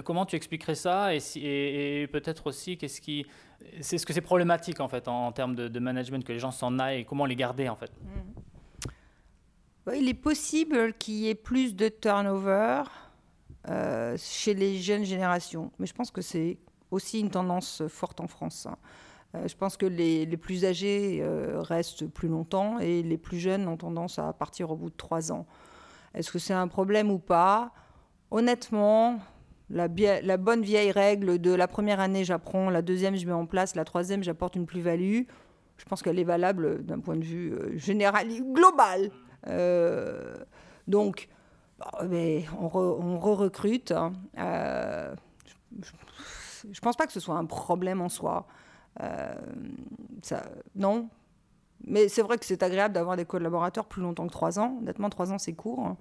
comment tu expliquerais ça et, peut-être aussi qu'est-ce qui c'est ce que c'est problématique en fait en, termes de, management que les gens s'en aillent comment les garder en fait? Mm. il est possible qu'il y ait plus de turnover euh, chez les jeunes générations, mais je pense que c'est aussi une tendance forte en France. Euh, je pense que les, les plus âgés euh, restent plus longtemps et les plus jeunes ont tendance à partir au bout de trois ans. Est-ce que c'est un problème ou pas? Honnêtement, la, bonne vieille règle de la première année, j'apprends, la deuxième, je mets en place, la troisième, j'apporte une plus-value. Je pense qu'elle est valable d'un point de vue euh, général, global. Donc, mais on, re-recrute. Hein. Je ne pense pas que ce soit un problème en soi. Ça, non. Mais c'est vrai que c'est agréable d'avoir des collaborateurs plus longtemps que trois ans. Honnêtement, trois ans, c'est court. Hein.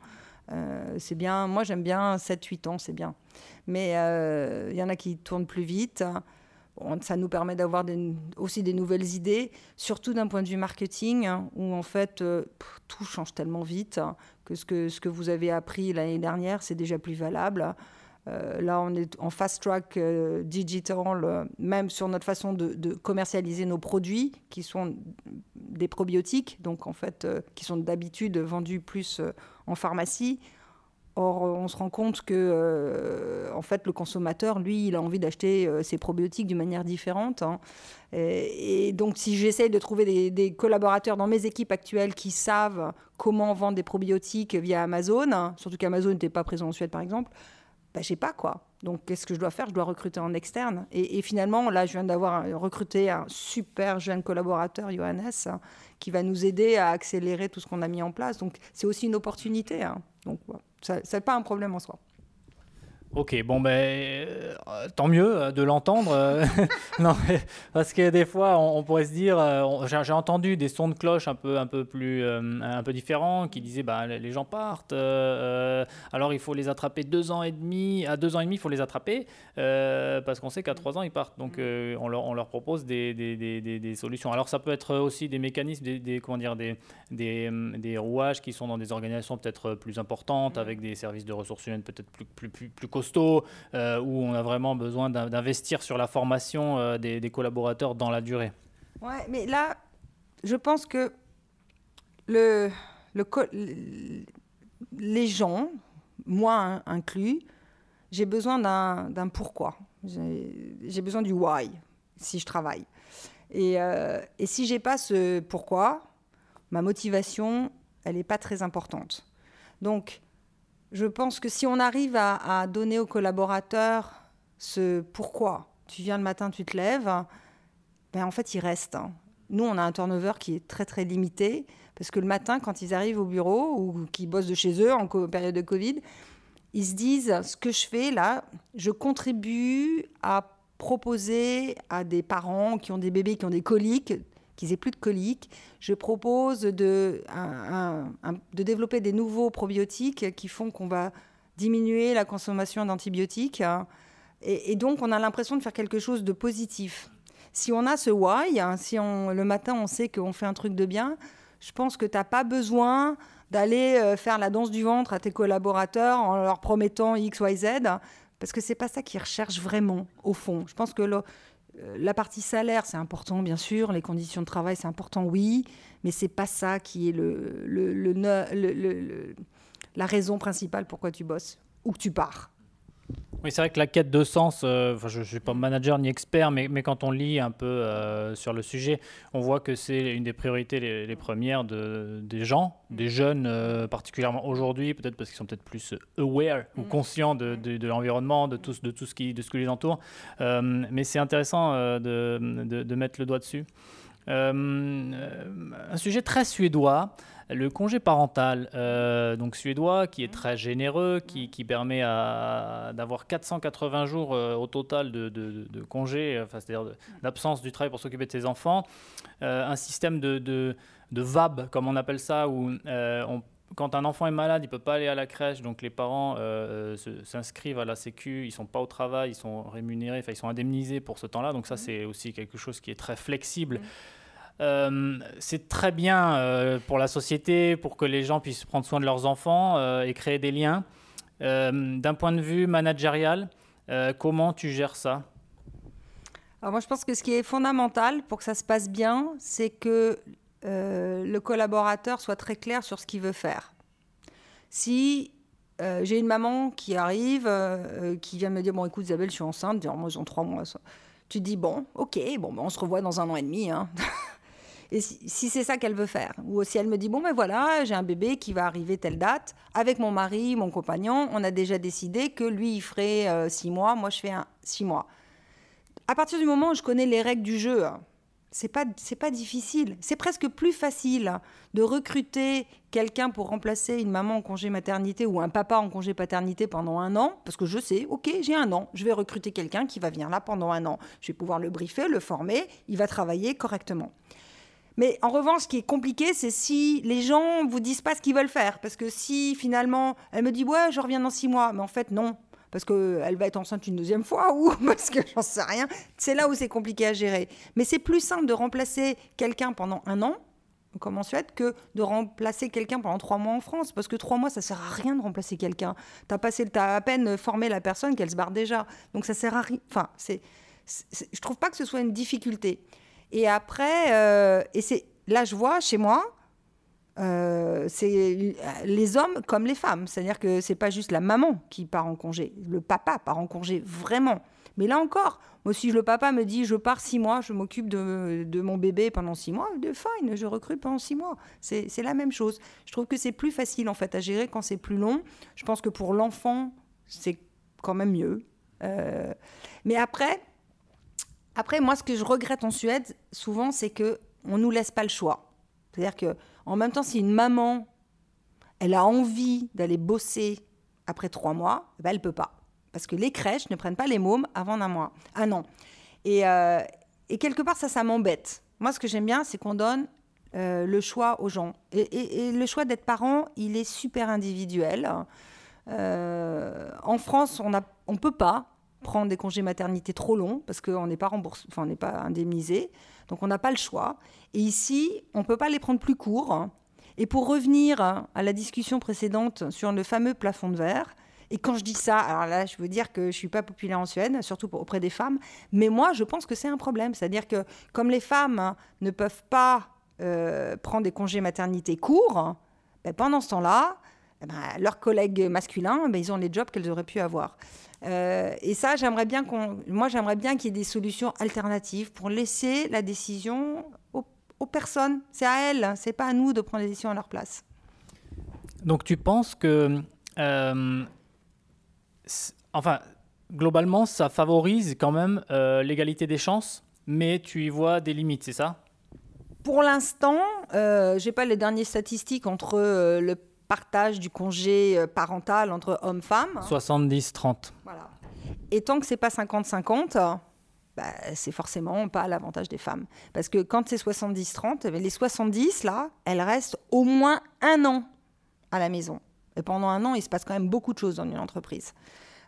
Euh, c'est bien, moi j'aime bien 7-8 ans, c'est bien. Mais il euh, y en a qui tournent plus vite. ça nous permet d'avoir aussi des nouvelles idées, surtout d'un point de vue marketing, où en fait euh, tout change tellement vite ce, que ce que vous avez appris l'année dernière, c'est déjà plus valable. Là, on est en fast track digital, même sur notre façon de, commercialiser nos produits, qui sont des probiotiques, donc en fait, qui sont d'habitude vendus plus en pharmacie. Or, on se rend compte que, euh, en fait, le consommateur, lui, il a envie d'acheter euh, ses probiotiques d'une manière différente. Hein. Et, donc, si j'essaye de trouver des, collaborateurs dans mes équipes actuelles qui savent comment vendre des probiotiques via Amazon, hein, surtout qu'Amazon n'était pas présent en Suède, par exemple, bah, j'ai pas quoi. Donc, qu'est-ce que je dois faire? Je dois recruter en externe. Et, finalement, là, je viens d'avoir recruté un super jeune collaborateur, Johannes, qui va nous aider à accélérer tout ce qu'on a mis en place. Donc, c'est aussi une opportunité. Hein. Donc, ça n'est pas un problème en soi. Ok, bon ben euh, tant mieux euh, de l'entendre. Euh, non, parce que des fois on, pourrait se dire, j'ai entendu des sons de cloche un peu un peu plus un peu différents qui disaient bah les gens partent, alors il faut les attraper deux ans et demi, à deux ans et demi il faut les attraper parce qu'on sait qu'à trois ans ils partent. Donc on leur, on, leur, propose des, des, des, des, solutions. Alors ça peut être aussi des mécanismes, des, comment dire des, des, rouages qui sont dans des organisations peut-être plus importantes avec des services de ressources humaines peut-être plus plus plus, plus euh, où on a vraiment besoin d'investir sur la formation euh, des, collaborateurs dans la durée. Ouais, mais là, je pense que le, les gens, moi inclus, j'ai besoin d'un pourquoi. J'ai besoin du why si je travaille. Et, euh, et si j'ai pas ce pourquoi, ma motivation, elle n'est pas très importante. Donc, je pense que si on arrive à, donner aux collaborateurs ce pourquoi tu viens le matin, tu te lèves, ben en fait, ils restent. Hein. Nous, on a un turnover qui est très, très limité parce que le matin, quand ils arrivent au bureau ou qu'ils bossent de chez eux en période de Covid, ils se disent ce que je fais là, je contribue à proposer à des parents qui ont des bébés qui ont des coliques qu'ils aient plus de coliques. Je propose de, de développer des nouveaux probiotiques qui font qu'on va diminuer la consommation d'antibiotiques. Et, donc, on a l'impression de faire quelque chose de positif. Si on a ce why, si on, le matin on sait qu'on fait un truc de bien, je pense que tu n'as pas besoin d'aller euh, faire la danse du ventre à tes collaborateurs en leur promettant X, Y, Z, parce que c'est pas ça qu'ils recherchent vraiment, au fond. Je pense que la partie salaire, c'est important, bien sûr. Les conditions de travail, c'est important, oui. Mais c'est pas ça qui est le, la raison principale pourquoi tu bosses ou que tu pars. Oui, c'est vrai que la quête de sens, euh, je ne suis pas manager ni expert, mais, mais, quand on lit un peu euh, sur le sujet, on voit que c'est une des priorités les, premières de, des gens, des jeunes, euh, particulièrement aujourd'hui, peut-être parce qu'ils sont peut-être plus aware ou mm. conscients de, de, l'environnement, de tout, de, tout ce qui, de ce qui les entoure. mais c'est intéressant de, de, mettre le doigt dessus. Un sujet très suédois. Le congé parental, euh, donc suédois, qui est très généreux, qui, permet d'avoir 480 jours euh, au total de, de, congé, enfin, c'est-à-dire d'absence du travail pour s'occuper de ses enfants. Euh, un système de, VAB, comme on appelle ça, où quand un enfant est malade, il ne peut pas aller à la crèche, donc les parents s'inscrivent à la Sécu, ils ne sont pas au travail, ils sont rémunérés, enfin ils sont indemnisés pour ce temps-là. Donc ça, c'est aussi quelque chose qui est très flexible. Euh, c'est très bien euh, pour la société, pour que les gens puissent prendre soin de leurs enfants euh, et créer des liens. D'un point de vue managérial, comment tu gères ça? Alors moi, je pense que ce qui est fondamental pour que ça se passe bien, c'est que le collaborateur soit très clair sur ce qu'il veut faire. Si j'ai une maman qui arrive, qui vient me dire Bon, écoute, Isabelle, je suis enceinte, moi, j'ai trois mois. Tu dis Bon, ok, bon, ben, on se revoit dans un an et demi. Hein. Et si, c'est ça qu'elle veut faire, ou si elle me dit, bon, ben voilà, j'ai un bébé qui va arriver telle date, avec mon mari, mon compagnon, on a déjà décidé que lui, il ferait euh, six mois, moi, je fais six mois. À partir du moment où je connais les règles du jeu, c'est pas c'est pas difficile. C'est presque plus facile de recruter quelqu'un pour remplacer une maman en congé maternité ou un papa en congé paternité pendant un an, parce que je sais, ok, j'ai un an, je vais recruter quelqu'un qui va venir là pendant un an. Je vais pouvoir le briefer, le former, il va travailler correctement. Mais en revanche, ce qui est compliqué, c'est si les gens vous disent pas ce qu'ils veulent faire. Parce que si finalement, elle me dit, ouais, je reviens dans six mois, mais en fait, non. Parce qu'elle va être enceinte une deuxième fois ou parce que j'en sais rien. C'est là où c'est compliqué à gérer. Mais c'est plus simple de remplacer quelqu'un pendant un an, comme en Suède, que de remplacer quelqu'un pendant trois mois en France. Parce que trois mois, ça sert à rien de remplacer quelqu'un. Tu as, as à peine formé la personne qu'elle se barre déjà. Donc ça sert à rien. Enfin, c'est, je trouve pas que ce soit une difficulté. Et après, euh, et c'est là, je vois chez moi, euh, c'est les hommes comme les femmes. C'est-à-dire que c'est pas juste la maman qui part en congé, le papa part en congé vraiment. Mais là encore, moi, si le papa me dit je pars six mois, je m'occupe de, mon bébé pendant six mois, de fine, je recrute pendant six mois. C'est la même chose. Je trouve que c'est plus facile en fait à gérer quand c'est plus long. Je pense que pour l'enfant, c'est quand même mieux. mais après, après, moi, ce que je regrette en Suède, souvent, c'est que on nous laisse pas le choix. C'est-à-dire que, en même temps, si une maman, elle a envie d'aller bosser après trois mois, eh ben, elle peut pas, parce que les crèches ne prennent pas les mômes avant un mois, un an. Et, euh, et quelque part, ça, ça m'embête. Moi, ce que j'aime bien, c'est qu'on donne euh, le choix aux gens. Et, le choix d'être parent, il est super individuel. Euh, en France, on ne on peut pas prendre des congés maternité trop longs parce qu'on n'est pas remboursé, enfin on n'est pas indemnisé, donc on n'a pas le choix. Et ici, on peut pas les prendre plus courts. Et pour revenir à la discussion précédente sur le fameux plafond de verre, et quand je dis ça, alors là, je veux dire que je suis pas populaire en Suède, surtout auprès des femmes, mais moi, je pense que c'est un problème. C'est-à-dire que comme les femmes ne peuvent pas euh, prendre des congés maternité courts, ben, pendant ce temps-là, ben, leurs collègues masculins, ben, ils ont les jobs qu'elles auraient pu avoir. Euh, et ça, j'aimerais bien qu'on, moi, j'aimerais bien qu'il y ait des solutions alternatives pour laisser la décision aux, personnes. C'est à elles, c'est pas à nous de prendre les décisions à leur place. Donc, tu penses que, euh, enfin, globalement, ça favorise quand même euh, l'égalité des chances, mais tu y vois des limites, c'est ça? Pour l'instant, euh, j'ai pas les dernières statistiques entre le partage du congé euh, parental entre hommes-femmes. 70-30. Voilà. Et tant que c'est pas 50-50, bah, c'est forcément pas à l'avantage des femmes. Parce que quand c'est 70-30, eh les 70, là, elles restent au moins un an à la maison. Et pendant un an, il se passe quand même beaucoup de choses dans une entreprise.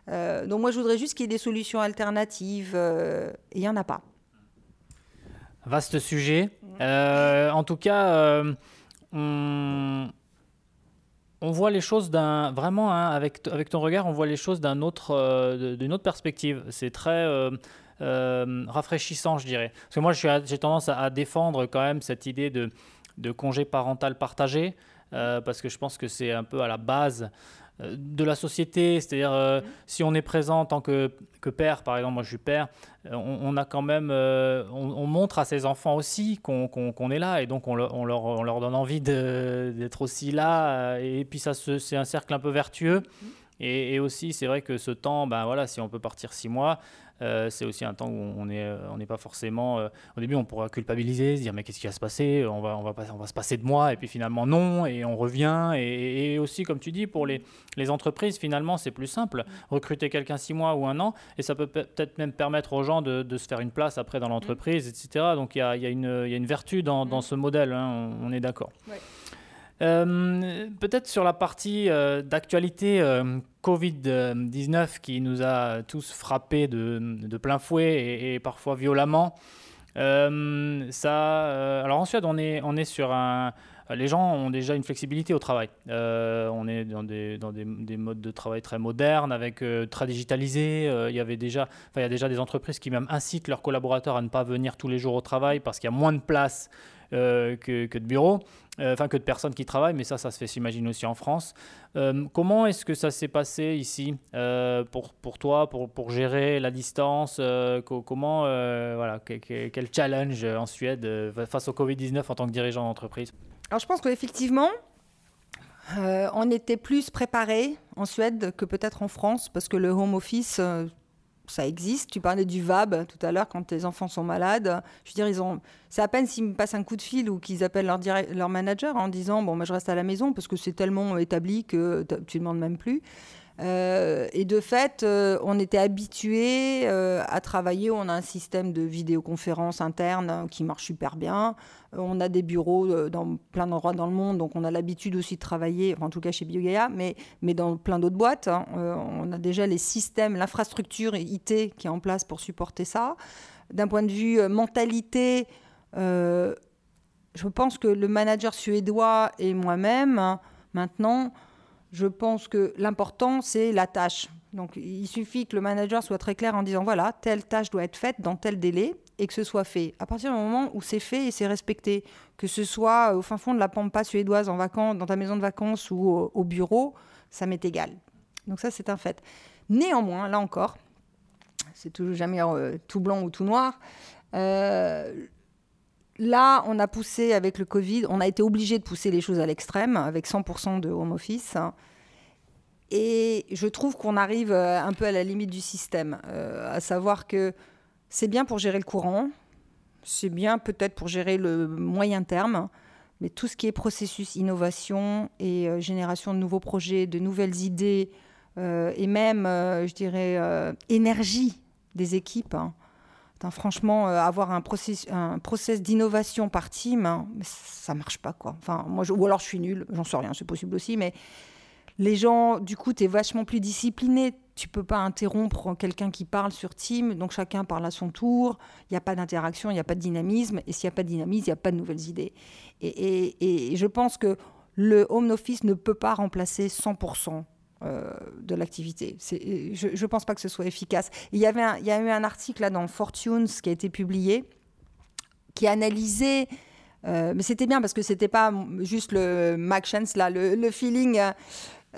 Euh, donc moi, je voudrais juste qu'il y ait des solutions alternatives. Euh, et il n'y en a pas. Vaste sujet. en tout cas, on on voit les choses d'un vraiment hein, avec avec ton regard, on voit les choses d'un autre euh, d'une autre perspective. C'est très euh, euh, rafraîchissant, je dirais. Parce que moi, j'ai tendance à, défendre quand même cette idée de congé parental partagé parce que je pense que c'est un peu à la base de la société, c'est-à-dire euh, mm. si on est présent en tant que, père, par exemple, moi je suis père, euh, on, a quand même, on, montre à ses enfants aussi qu'on est là et donc on, leur, donne envie d'être aussi là et puis ça c'est un cercle un peu vertueux. Mm. Et, et aussi, c'est vrai que ce temps, ben voilà, si on peut partir six mois, euh, c'est aussi un temps où on n'est euh, on pas forcément. Euh, au début, on pourra culpabiliser, se dire mais qu'est-ce qui va se passer? On va, on, va, on va se passer de moi, et puis finalement non, et on revient. Et, aussi, comme tu dis, pour les, les entreprises, finalement, c'est plus simple. Recruter quelqu'un six mois ou un an, et ça peut peut-être même permettre aux gens de, de, se faire une place après dans l'entreprise, etc. Donc il y a, y, a y a, une vertu dans, dans ce modèle, hein, on, est d'accord. Euh, peut-être sur la partie euh, d'actualité euh, Covid-19 qui nous a tous frappés de, plein fouet et, parfois violemment. ça, alors en Suède, on est, on est sur un... Les gens ont déjà une flexibilité au travail. on est dans, des, dans des, des, modes de travail très modernes, avec très digitalisés. il y avait déjà, il y a déjà des entreprises qui même incitent leurs collaborateurs à ne pas venir tous les jours au travail parce qu'il y a moins de place que, que, de bureaux. Euh, enfin que de personnes qui travaillent, mais ça, ça se fait, s'imagine aussi en France. Euh, comment est-ce que ça s'est passé ici euh, pour, pour toi, pour, pour gérer la distance Comment, voilà, quel challenge en Suède face au Covid-19 en tant que dirigeant d'entreprise? Alors, je pense qu'effectivement, on était plus préparé en Suède que peut-être en France, parce que le home office, ça existe. Tu parlais du VAB tout à l'heure quand tes enfants sont malades. Je veux dire, ils ont. C'est à peine s'ils me passent un coup de fil ou qu'ils appellent leur, leur manager en disant bon, moi je reste à la maison parce que c'est tellement établi que tu ne demandes même plus. Euh, et de fait, euh, on était habitué euh, à travailler. On a un système de vidéoconférence interne qui marche super bien. on a des bureaux dans plein d'endroits dans le monde, donc on a l'habitude aussi de travailler, en tout cas chez BioGaia, mais, mais dans plein d'autres boîtes. Hein. on a déjà les systèmes, l'infrastructure IT qui est en place pour supporter ça. D'un point de vue mentalité, je pense que le manager suédois et moi-même, hein, maintenant, je pense que l'important, c'est la tâche. Donc, il suffit que le manager soit très clair en disant voilà, telle tâche doit être faite dans tel délai et que ce soit fait. À partir du moment où c'est fait et c'est respecté, que ce soit au fin fond de la pampa suédoise en vacances, dans ta maison de vacances ou au, bureau, ça m'est égal. Donc, ça, c'est un fait. Néanmoins, là encore, c'est toujours jamais euh, tout blanc ou tout noir. Euh, Là, on a poussé avec le Covid, on a été obligé de pousser les choses à l'extrême avec 100% de home office. et je trouve qu'on arrive un peu à la limite du système, à savoir que c'est bien pour gérer le courant, c'est bien peut-être pour gérer le moyen terme, mais tout ce qui est processus, innovation et génération de nouveaux projets, de nouvelles idées, et même, je dirais, énergie des équipes, hein, franchement, euh, avoir un process, un process d'innovation par team, hein, ça marche pas, quoi. Enfin, moi, ou alors je suis nulle, j'en sais rien, c'est possible aussi, mais les gens, du coup, tu es vachement plus discipliné. Tu peux pas interrompre quelqu'un qui parle sur Team, donc chacun parle à son tour. Il n'y a pas d'interaction, il n'y a pas de dynamisme. Et s'il n'y a pas de dynamisme, il n'y a pas de nouvelles idées. Et, et, je pense que le home office ne peut pas remplacer 100% euh, de l'activité. Je ne pense pas que ce soit efficace. Il y, avait il y a eu un article là dans Fortunes qui a été publié qui analysait, euh, mais c'était bien parce que c'était pas juste le Mac là, le, feeling. Euh,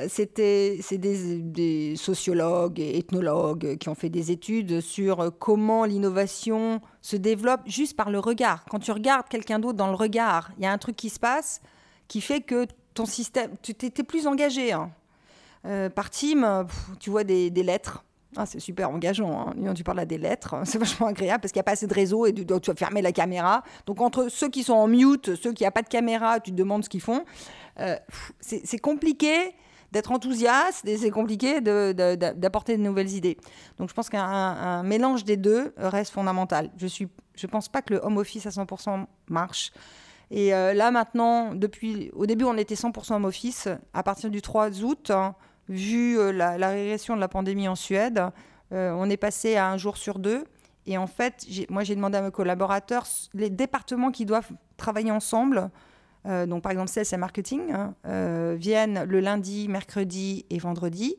c'était c'est des, sociologues et ethnologues qui ont fait des études sur comment l'innovation se développe juste par le regard. Quand tu regardes quelqu'un d'autre dans le regard, il y a un truc qui se passe qui fait que ton système, tu étais plus engagé. Hein. Euh, par team, tu vois des, lettres. Ah, c'est super engageant. Hein. Tu parles à des lettres, c'est vachement agréable parce qu'il n'y a pas assez de réseau et tu dois fermer la caméra. Donc, entre ceux qui sont en mute, ceux qui n'ont pas de caméra, tu te demandes ce qu'ils font. Euh, c'est compliqué d'être enthousiaste et c'est compliqué d'apporter de, nouvelles idées. Donc, je pense qu'un mélange des deux reste fondamental. Je ne je pense pas que le home office à 100% marche. Et euh, là, maintenant, depuis, au début, on était 100% home office. À partir du 3 août, hein, vu euh, la, régression de la pandémie en Suède, euh, on est passé à un jour sur deux. Et en fait, moi, j'ai demandé à mes collaborateurs, les départements qui doivent travailler ensemble, euh, donc par exemple sales et marketing, hein, viennent le lundi, mercredi et vendredi.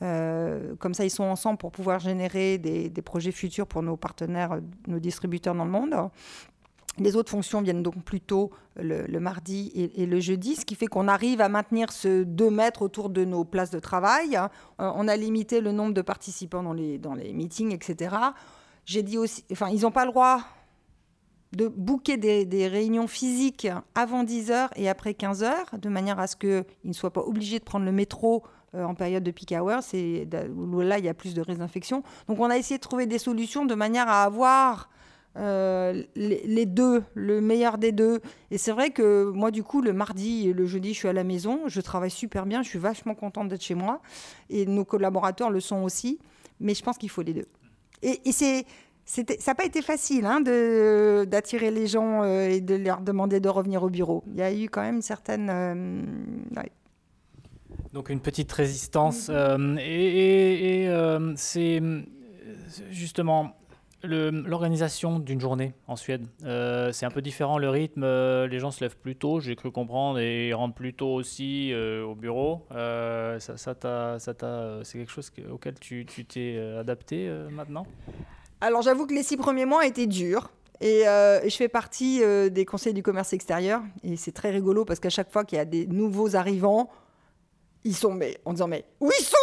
comme ça, ils sont ensemble pour pouvoir générer des, projets futurs pour nos partenaires, nos distributeurs dans le monde. Les autres fonctions viennent donc plutôt le, mardi et, le jeudi, ce qui fait qu'on arrive à maintenir ce 2 mètres autour de nos places de travail. Euh, on a limité le nombre de participants dans les, dans les meetings, etc. J'ai dit aussi, enfin, ils n'ont pas le droit de booker des, réunions physiques avant 10h et après 15h, de manière à ce qu'ils ne soient pas obligés de prendre le métro euh, en période de peak hour, c'est là il y a plus de risques d'infection. Donc on a essayé de trouver des solutions de manière à avoir euh, les, deux, le meilleur des deux. Et c'est vrai que moi, du coup, le mardi et le jeudi, je suis à la maison, je travaille super bien, je suis vachement contente d'être chez moi, et nos collaborateurs le sont aussi, mais je pense qu'il faut les deux. Et, c'est, ça n'a pas été facile hein, d'attirer les gens euh, et de leur demander de revenir au bureau. Il y a eu quand même une certaine... Euh, Donc une petite résistance. et, et c'est justement L'organisation d'une journée en Suède, euh, c'est un peu différent le rythme. Euh, les gens se lèvent plus tôt, j'ai cru comprendre, et rentrent plus tôt aussi euh, au bureau. ça, ça, c'est quelque chose auquel tu t'es adapté maintenant? Alors j'avoue que les six premiers mois étaient durs. Et je fais partie des conseils du commerce extérieur. Et c'est très rigolo parce qu'à chaque fois qu'il y a des nouveaux arrivants, ils sont mais, en disant Mais où ils sont?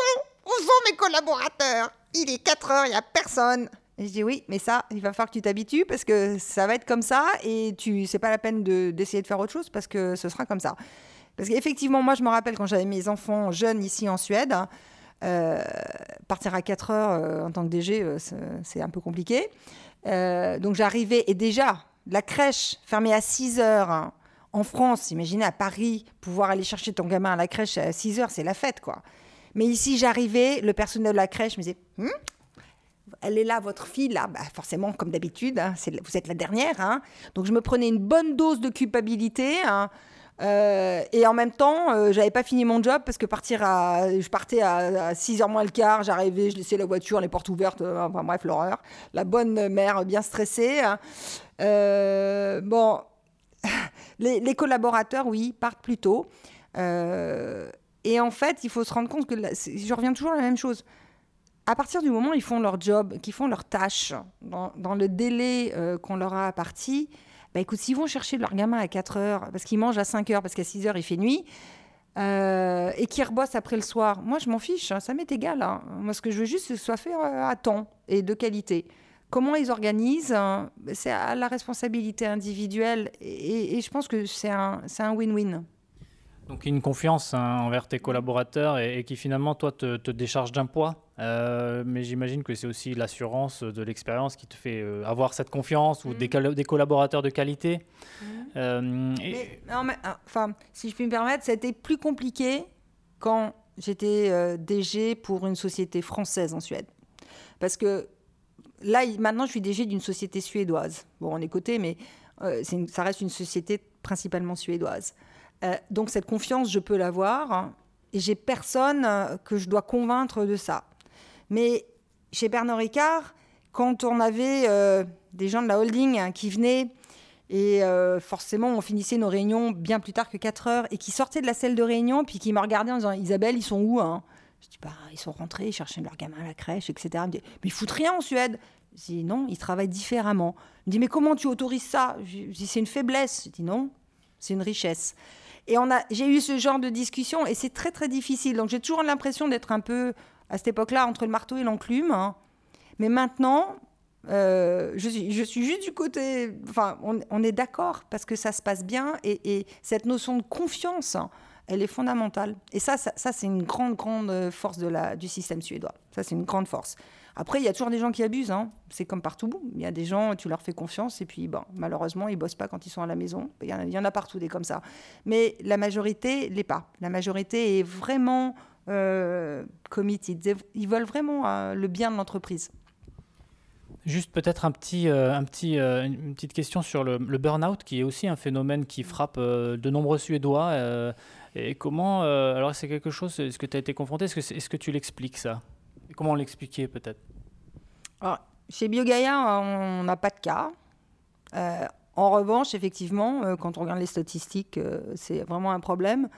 Où sont mes collaborateurs? Il est 4 heures, il n'y a personne. Et je dis oui, mais ça, il va falloir que tu t'habitues parce que ça va être comme ça et tu, c'est pas la peine d'essayer de, faire autre chose parce que ce sera comme ça. Parce qu'effectivement, moi, je me rappelle quand j'avais mes enfants jeunes ici en Suède, euh, partir à 4 heures euh, en tant que DG, euh, c'est un peu compliqué. donc j'arrivais, et déjà, la crèche fermée à 6 heures hein, en France, imaginez à Paris, pouvoir aller chercher ton gamin à la crèche à 6 heures, c'est la fête, quoi. Mais ici, j'arrivais, le personnel de la crèche me disait hum, elle est là, votre fille, là, bah, forcément, comme d'habitude, hein, vous êtes la dernière. Hein. Donc je me prenais une bonne dose de culpabilité. Hein. Euh, et en même temps, euh, j'avais pas fini mon job parce que partir à, je partais à, 6h moins le quart, j'arrivais, je laissais la voiture, les portes ouvertes, euh, enfin bref, l'horreur. La bonne mère bien stressée. bon, les, les, collaborateurs, oui, partent plus tôt. et en fait, il faut se rendre compte que je reviens toujours à la même chose à partir du moment où ils font leur job, qu'ils font leur tâche, dans, le délai euh, qu'on leur a apparti, bah écoute, s'ils vont chercher leur gamin à 4 heures, parce qu'ils mangent à 5 heures, parce qu'à 6 heures il fait nuit, euh, et qu'ils rebossent après le soir, moi je m'en fiche, hein, ça m'est égal. Hein. Moi ce que je veux juste, c'est que ce soit fait euh, à temps et de qualité. Comment ils organisent, hein, c'est à la responsabilité individuelle, et, je pense que c'est un win-win. Donc une confiance envers tes collaborateurs et, qui finalement, toi, te, te décharge d'un poids? Euh, mais j'imagine que c'est aussi l'assurance de l'expérience qui te fait euh, avoir cette confiance ou des, mm. des, collaborateurs de qualité. Mm. Euh, ah, enfin, si je puis me permettre, c'était plus compliqué quand j'étais DG pour une société française en Suède. Parce que là, maintenant, je suis DG d'une société suédoise. Bon, on est coté, mais ça reste une société principalement suédoise. Euh, donc cette confiance, je peux l'avoir. Hein, et j'ai personne que je dois convaincre de ça. Mais chez Bernard Ricard, quand on avait euh, des gens de la holding hein, qui venaient, et forcément on finissait nos réunions bien plus tard que 4 heures, et qui sortaient de la salle de réunion, puis qui me regardaient en disant Isabelle, ils sont où hein? Je dis bah, ils sont rentrés, ils cherchaient leur gamin à la crèche, etc. dit, mais ils foutent rien en Suède. Je dis non, ils travaillent différemment. Il me dit mais comment tu autorises ça? Je dis c'est une faiblesse. Je dis non, c'est une richesse. Et on a, j'ai eu ce genre de discussion et c'est très très difficile. Donc j'ai toujours l'impression d'être un peu à cette époque-là entre le marteau et l'enclume. Hein. Mais maintenant, euh, je, suis, juste du côté. Enfin, on, est d'accord parce que ça se passe bien et, cette notion de confiance, hein, elle est fondamentale. Et ça, ça, c'est une grande, grande force de la, du système suédois. Ça, c'est une grande force. Après, il y a toujours des gens qui abusent. Hein. C'est comme partout. Il y a des gens, tu leur fais confiance, et puis, malheureusement, ils bossent pas quand ils sont à la maison. Il y, en a, partout des comme ça. Mais la majorité l'est pas. La majorité est vraiment euh, committed. Ils veulent vraiment euh, le bien de l'entreprise. Juste peut-être un petit, euh, un petit, euh, une petite question sur le, le burn-out, qui est aussi un phénomène qui frappe de nombreux Suédois. et comment, alors c'est quelque chose, est-ce que tu as été confronté, est-ce que, est, -ce que tu l'expliques ça? Comment l'expliquer peut-être? Chez BioGaia, on n'a pas de cas. Euh, en revanche, effectivement, euh, quand on regarde les statistiques, euh, c'est vraiment un problème.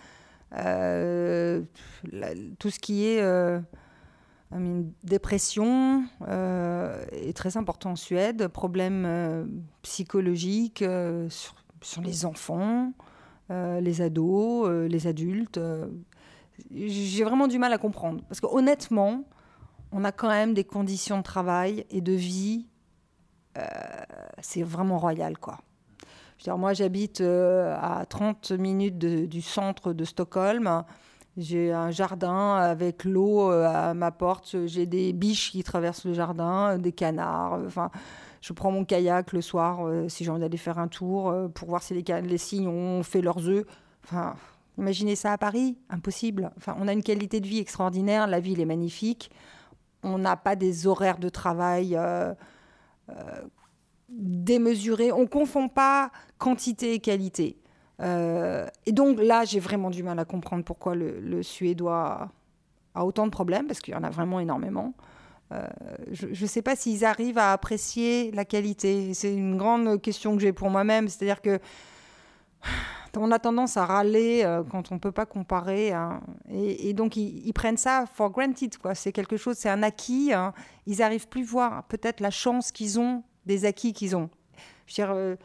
Tout ce qui est dépression est très important en Suède, problèmes psychologiques sur, sur, les enfants, les ados, les adultes. J'ai vraiment du mal à comprendre. Parce que honnêtement, on a quand même des conditions de travail et de vie. Euh, c'est vraiment royal, quoi. Moi, j'habite euh, à 30 minutes du centre de Stockholm. J'ai un jardin avec l'eau euh, à ma porte. J'ai des biches qui traversent le jardin, des canards. Enfin, je prends mon kayak le soir si j'ai envie d'aller faire un tour pour voir si les, les cygnes ont fait leurs œufs. Enfin, imaginez ça à Paris, impossible. Enfin, on a une qualité de vie extraordinaire. La ville est magnifique on n'a pas des horaires de travail euh, euh, démesurés. On ne confond pas quantité et qualité. Euh, et donc là, j'ai vraiment du mal à comprendre pourquoi le, Suédois a autant de problèmes, parce qu'il y en a vraiment énormément. je ne sais pas s'ils arrivent à apprécier la qualité. C'est une grande question que j'ai pour moi-même. C'est-à-dire que on a tendance à râler euh, quand on ne peut pas comparer. Hein. Et, donc, ils, prennent ça for granted. Quoi. C'est quelque chose, c'est un acquis. Hein. Ils n'arrivent plus voir peut-être la chance qu'ils ont des acquis qu'ils ont. Euh,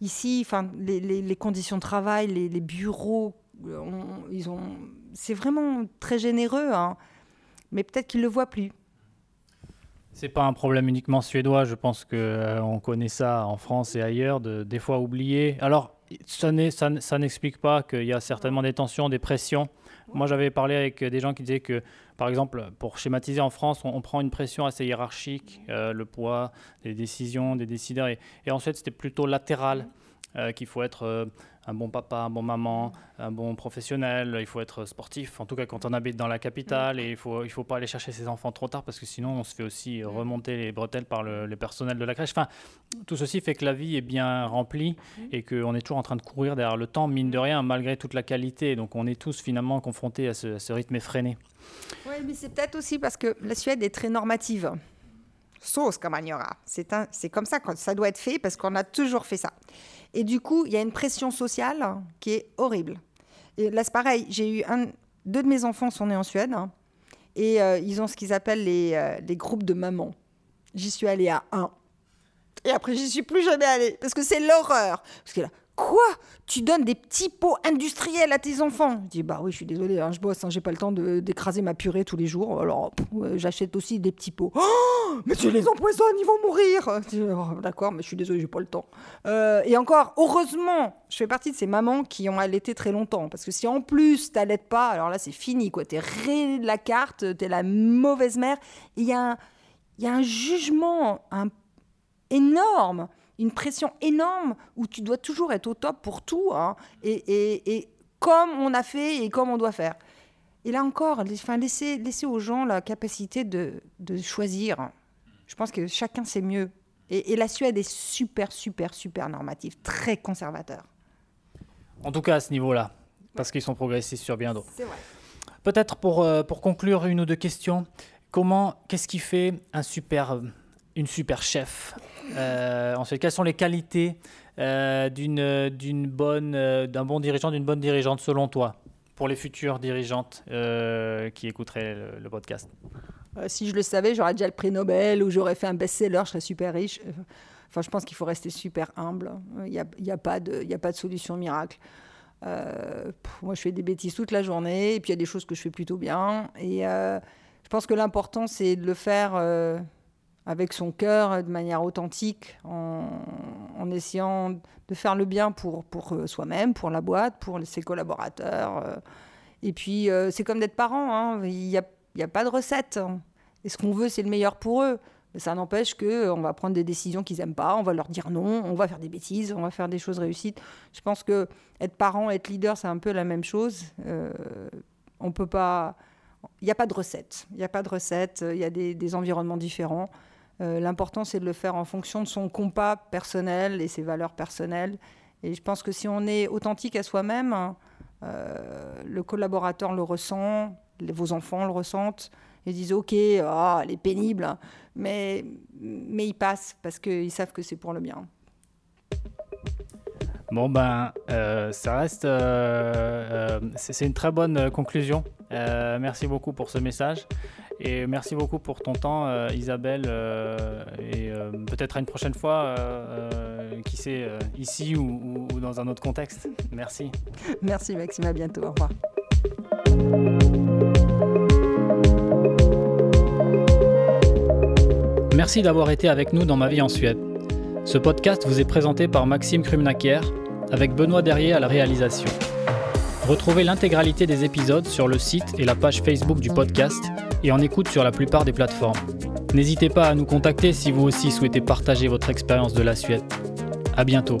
ici, les, les, conditions de travail, les, bureaux, euh, ils ont, c'est vraiment très généreux. Hein. Mais peut-être qu'ils le voient plus. C'est pas un problème uniquement suédois, je pense qu'on on connaît ça en France et ailleurs, de, des fois oublier. Alors, ça n'explique pas qu'il y a certainement des tensions, des pressions. Moi, j'avais parlé avec des gens qui disaient que, par exemple, pour schématiser en France, on, prend une pression assez hiérarchique, euh, le poids des décisions, des décideurs, et, et ensuite c'était plutôt latéral, euh, qu'il faut être euh, un bon papa, un bon maman, un bon professionnel, il faut être sportif, en tout cas quand on habite dans la capitale, et il ne faut, il faut pas aller chercher ses enfants trop tard parce que sinon on se fait aussi remonter les bretelles par le, les personnels de la crèche. Enfin, tout ceci fait que la vie est bien remplie et qu'on est toujours en train de courir derrière le temps, mine de rien, malgré toute la qualité. Donc on est tous finalement confrontés à ce, rythme effréné. Oui, mais c'est peut-être aussi parce que la Suède est très normative. Sauce comme C'est comme ça que ça doit être fait parce qu'on a toujours fait ça. Et du coup, il y a une pression sociale qui est horrible. Là, c'est pareil. J'ai eu un, deux de mes enfants sont nés en Suède hein, et euh, ils ont ce qu'ils appellent les, euh, les, groupes de mamans. J'y suis allée à un. Et après, j'y suis plus jamais allée parce que c'est l'horreur. Parce que là, Quoi? Tu donnes des petits pots industriels à tes enfants Je dis Bah oui, je suis désolée, hein, je bosse, hein, j'ai pas le temps d'écraser ma purée tous les jours. Alors j'achète aussi des petits pots. Oh mais tu les empoisonnes, ils vont mourir oh, D'accord, mais je suis désolée, j'ai pas le temps. Euh, et encore, heureusement, je fais partie de ces mamans qui ont allaité très longtemps. Parce que si en plus t'allaites pas, alors là c'est fini, quoi. T'es de la carte, t'es la mauvaise mère. Il y, y a un jugement un, énorme une pression énorme où tu dois toujours être au top pour tout, hein, et, comme on a fait et comme on doit faire. Et là encore, enfin, laisser, laisser aux gens la capacité de, choisir. Je pense que chacun sait mieux. Et, la Suède est super, super, super normative, très conservateur. En tout cas, à ce niveau-là, parce qu'ils sont progressistes sur bien d'autres. C'est vrai. Peut-être pour, euh, pour conclure une ou deux questions, comment, qu'est-ce qui fait un super, une super chef euh, ensuite, quelles sont les qualités euh, d'une, d'une bonne, euh, d'un bon dirigeant, d'une bonne dirigeante selon toi, pour les futures dirigeantes qui écouteraient le, podcast? Si je le savais, j'aurais déjà le prix Nobel ou j'aurais fait un best-seller, je serais super riche. Enfin, je pense qu'il faut rester super humble. Il n'y a, a, pas de, a pas de solution miracle. moi, je fais des bêtises toute la journée, et puis il y a des choses que je fais plutôt bien. Et je pense que l'important, c'est de le faire avec son cœur, de manière authentique, en, essayant de faire le bien pour, pour euh, soi-même, pour la boîte, pour ses collaborateurs. Euh. Et puis, euh, c'est comme d'être parent, hein. il n'y a, a, pas de recette. Et ce qu'on veut, c'est le meilleur pour eux. Mais ça n'empêche qu'on va prendre des décisions qu'ils n'aiment pas, on va leur dire non, on va faire des bêtises, on va faire des choses réussites. Je pense que être parent, être leader, c'est un peu la même chose. on peut pas... Il n'y a pas de recette. Il n'y a pas de recette. Il y a des environnements différents. Euh, l'important, c'est de le faire en fonction de son compas personnel et ses valeurs personnelles. Et je pense que si on est authentique à soi-même, euh, le collaborateur le ressent, vos enfants le ressentent, ils disent Ok, oh, elle est pénible, mais, mais ils passent parce qu'ils savent que c'est pour le bien. Bon, ben, euh, ça reste. c'est une très bonne conclusion. merci beaucoup pour ce message. Et merci beaucoup pour ton temps, euh, Isabelle. Euh, et euh, peut-être à une prochaine fois, qui sait, ici ou, ou, dans un autre contexte. Merci. Merci, Maxime. À bientôt. Au revoir. Merci d'avoir été avec nous dans Ma vie en Suède. Ce podcast vous est présenté par Maxime Krumnakier, avec Benoît Derrier à la réalisation. Retrouvez l'intégralité des épisodes sur le site et la page Facebook du podcast et en écoute sur la plupart des plateformes. N'hésitez pas à nous contacter si vous aussi souhaitez partager votre expérience de la Suède. À bientôt.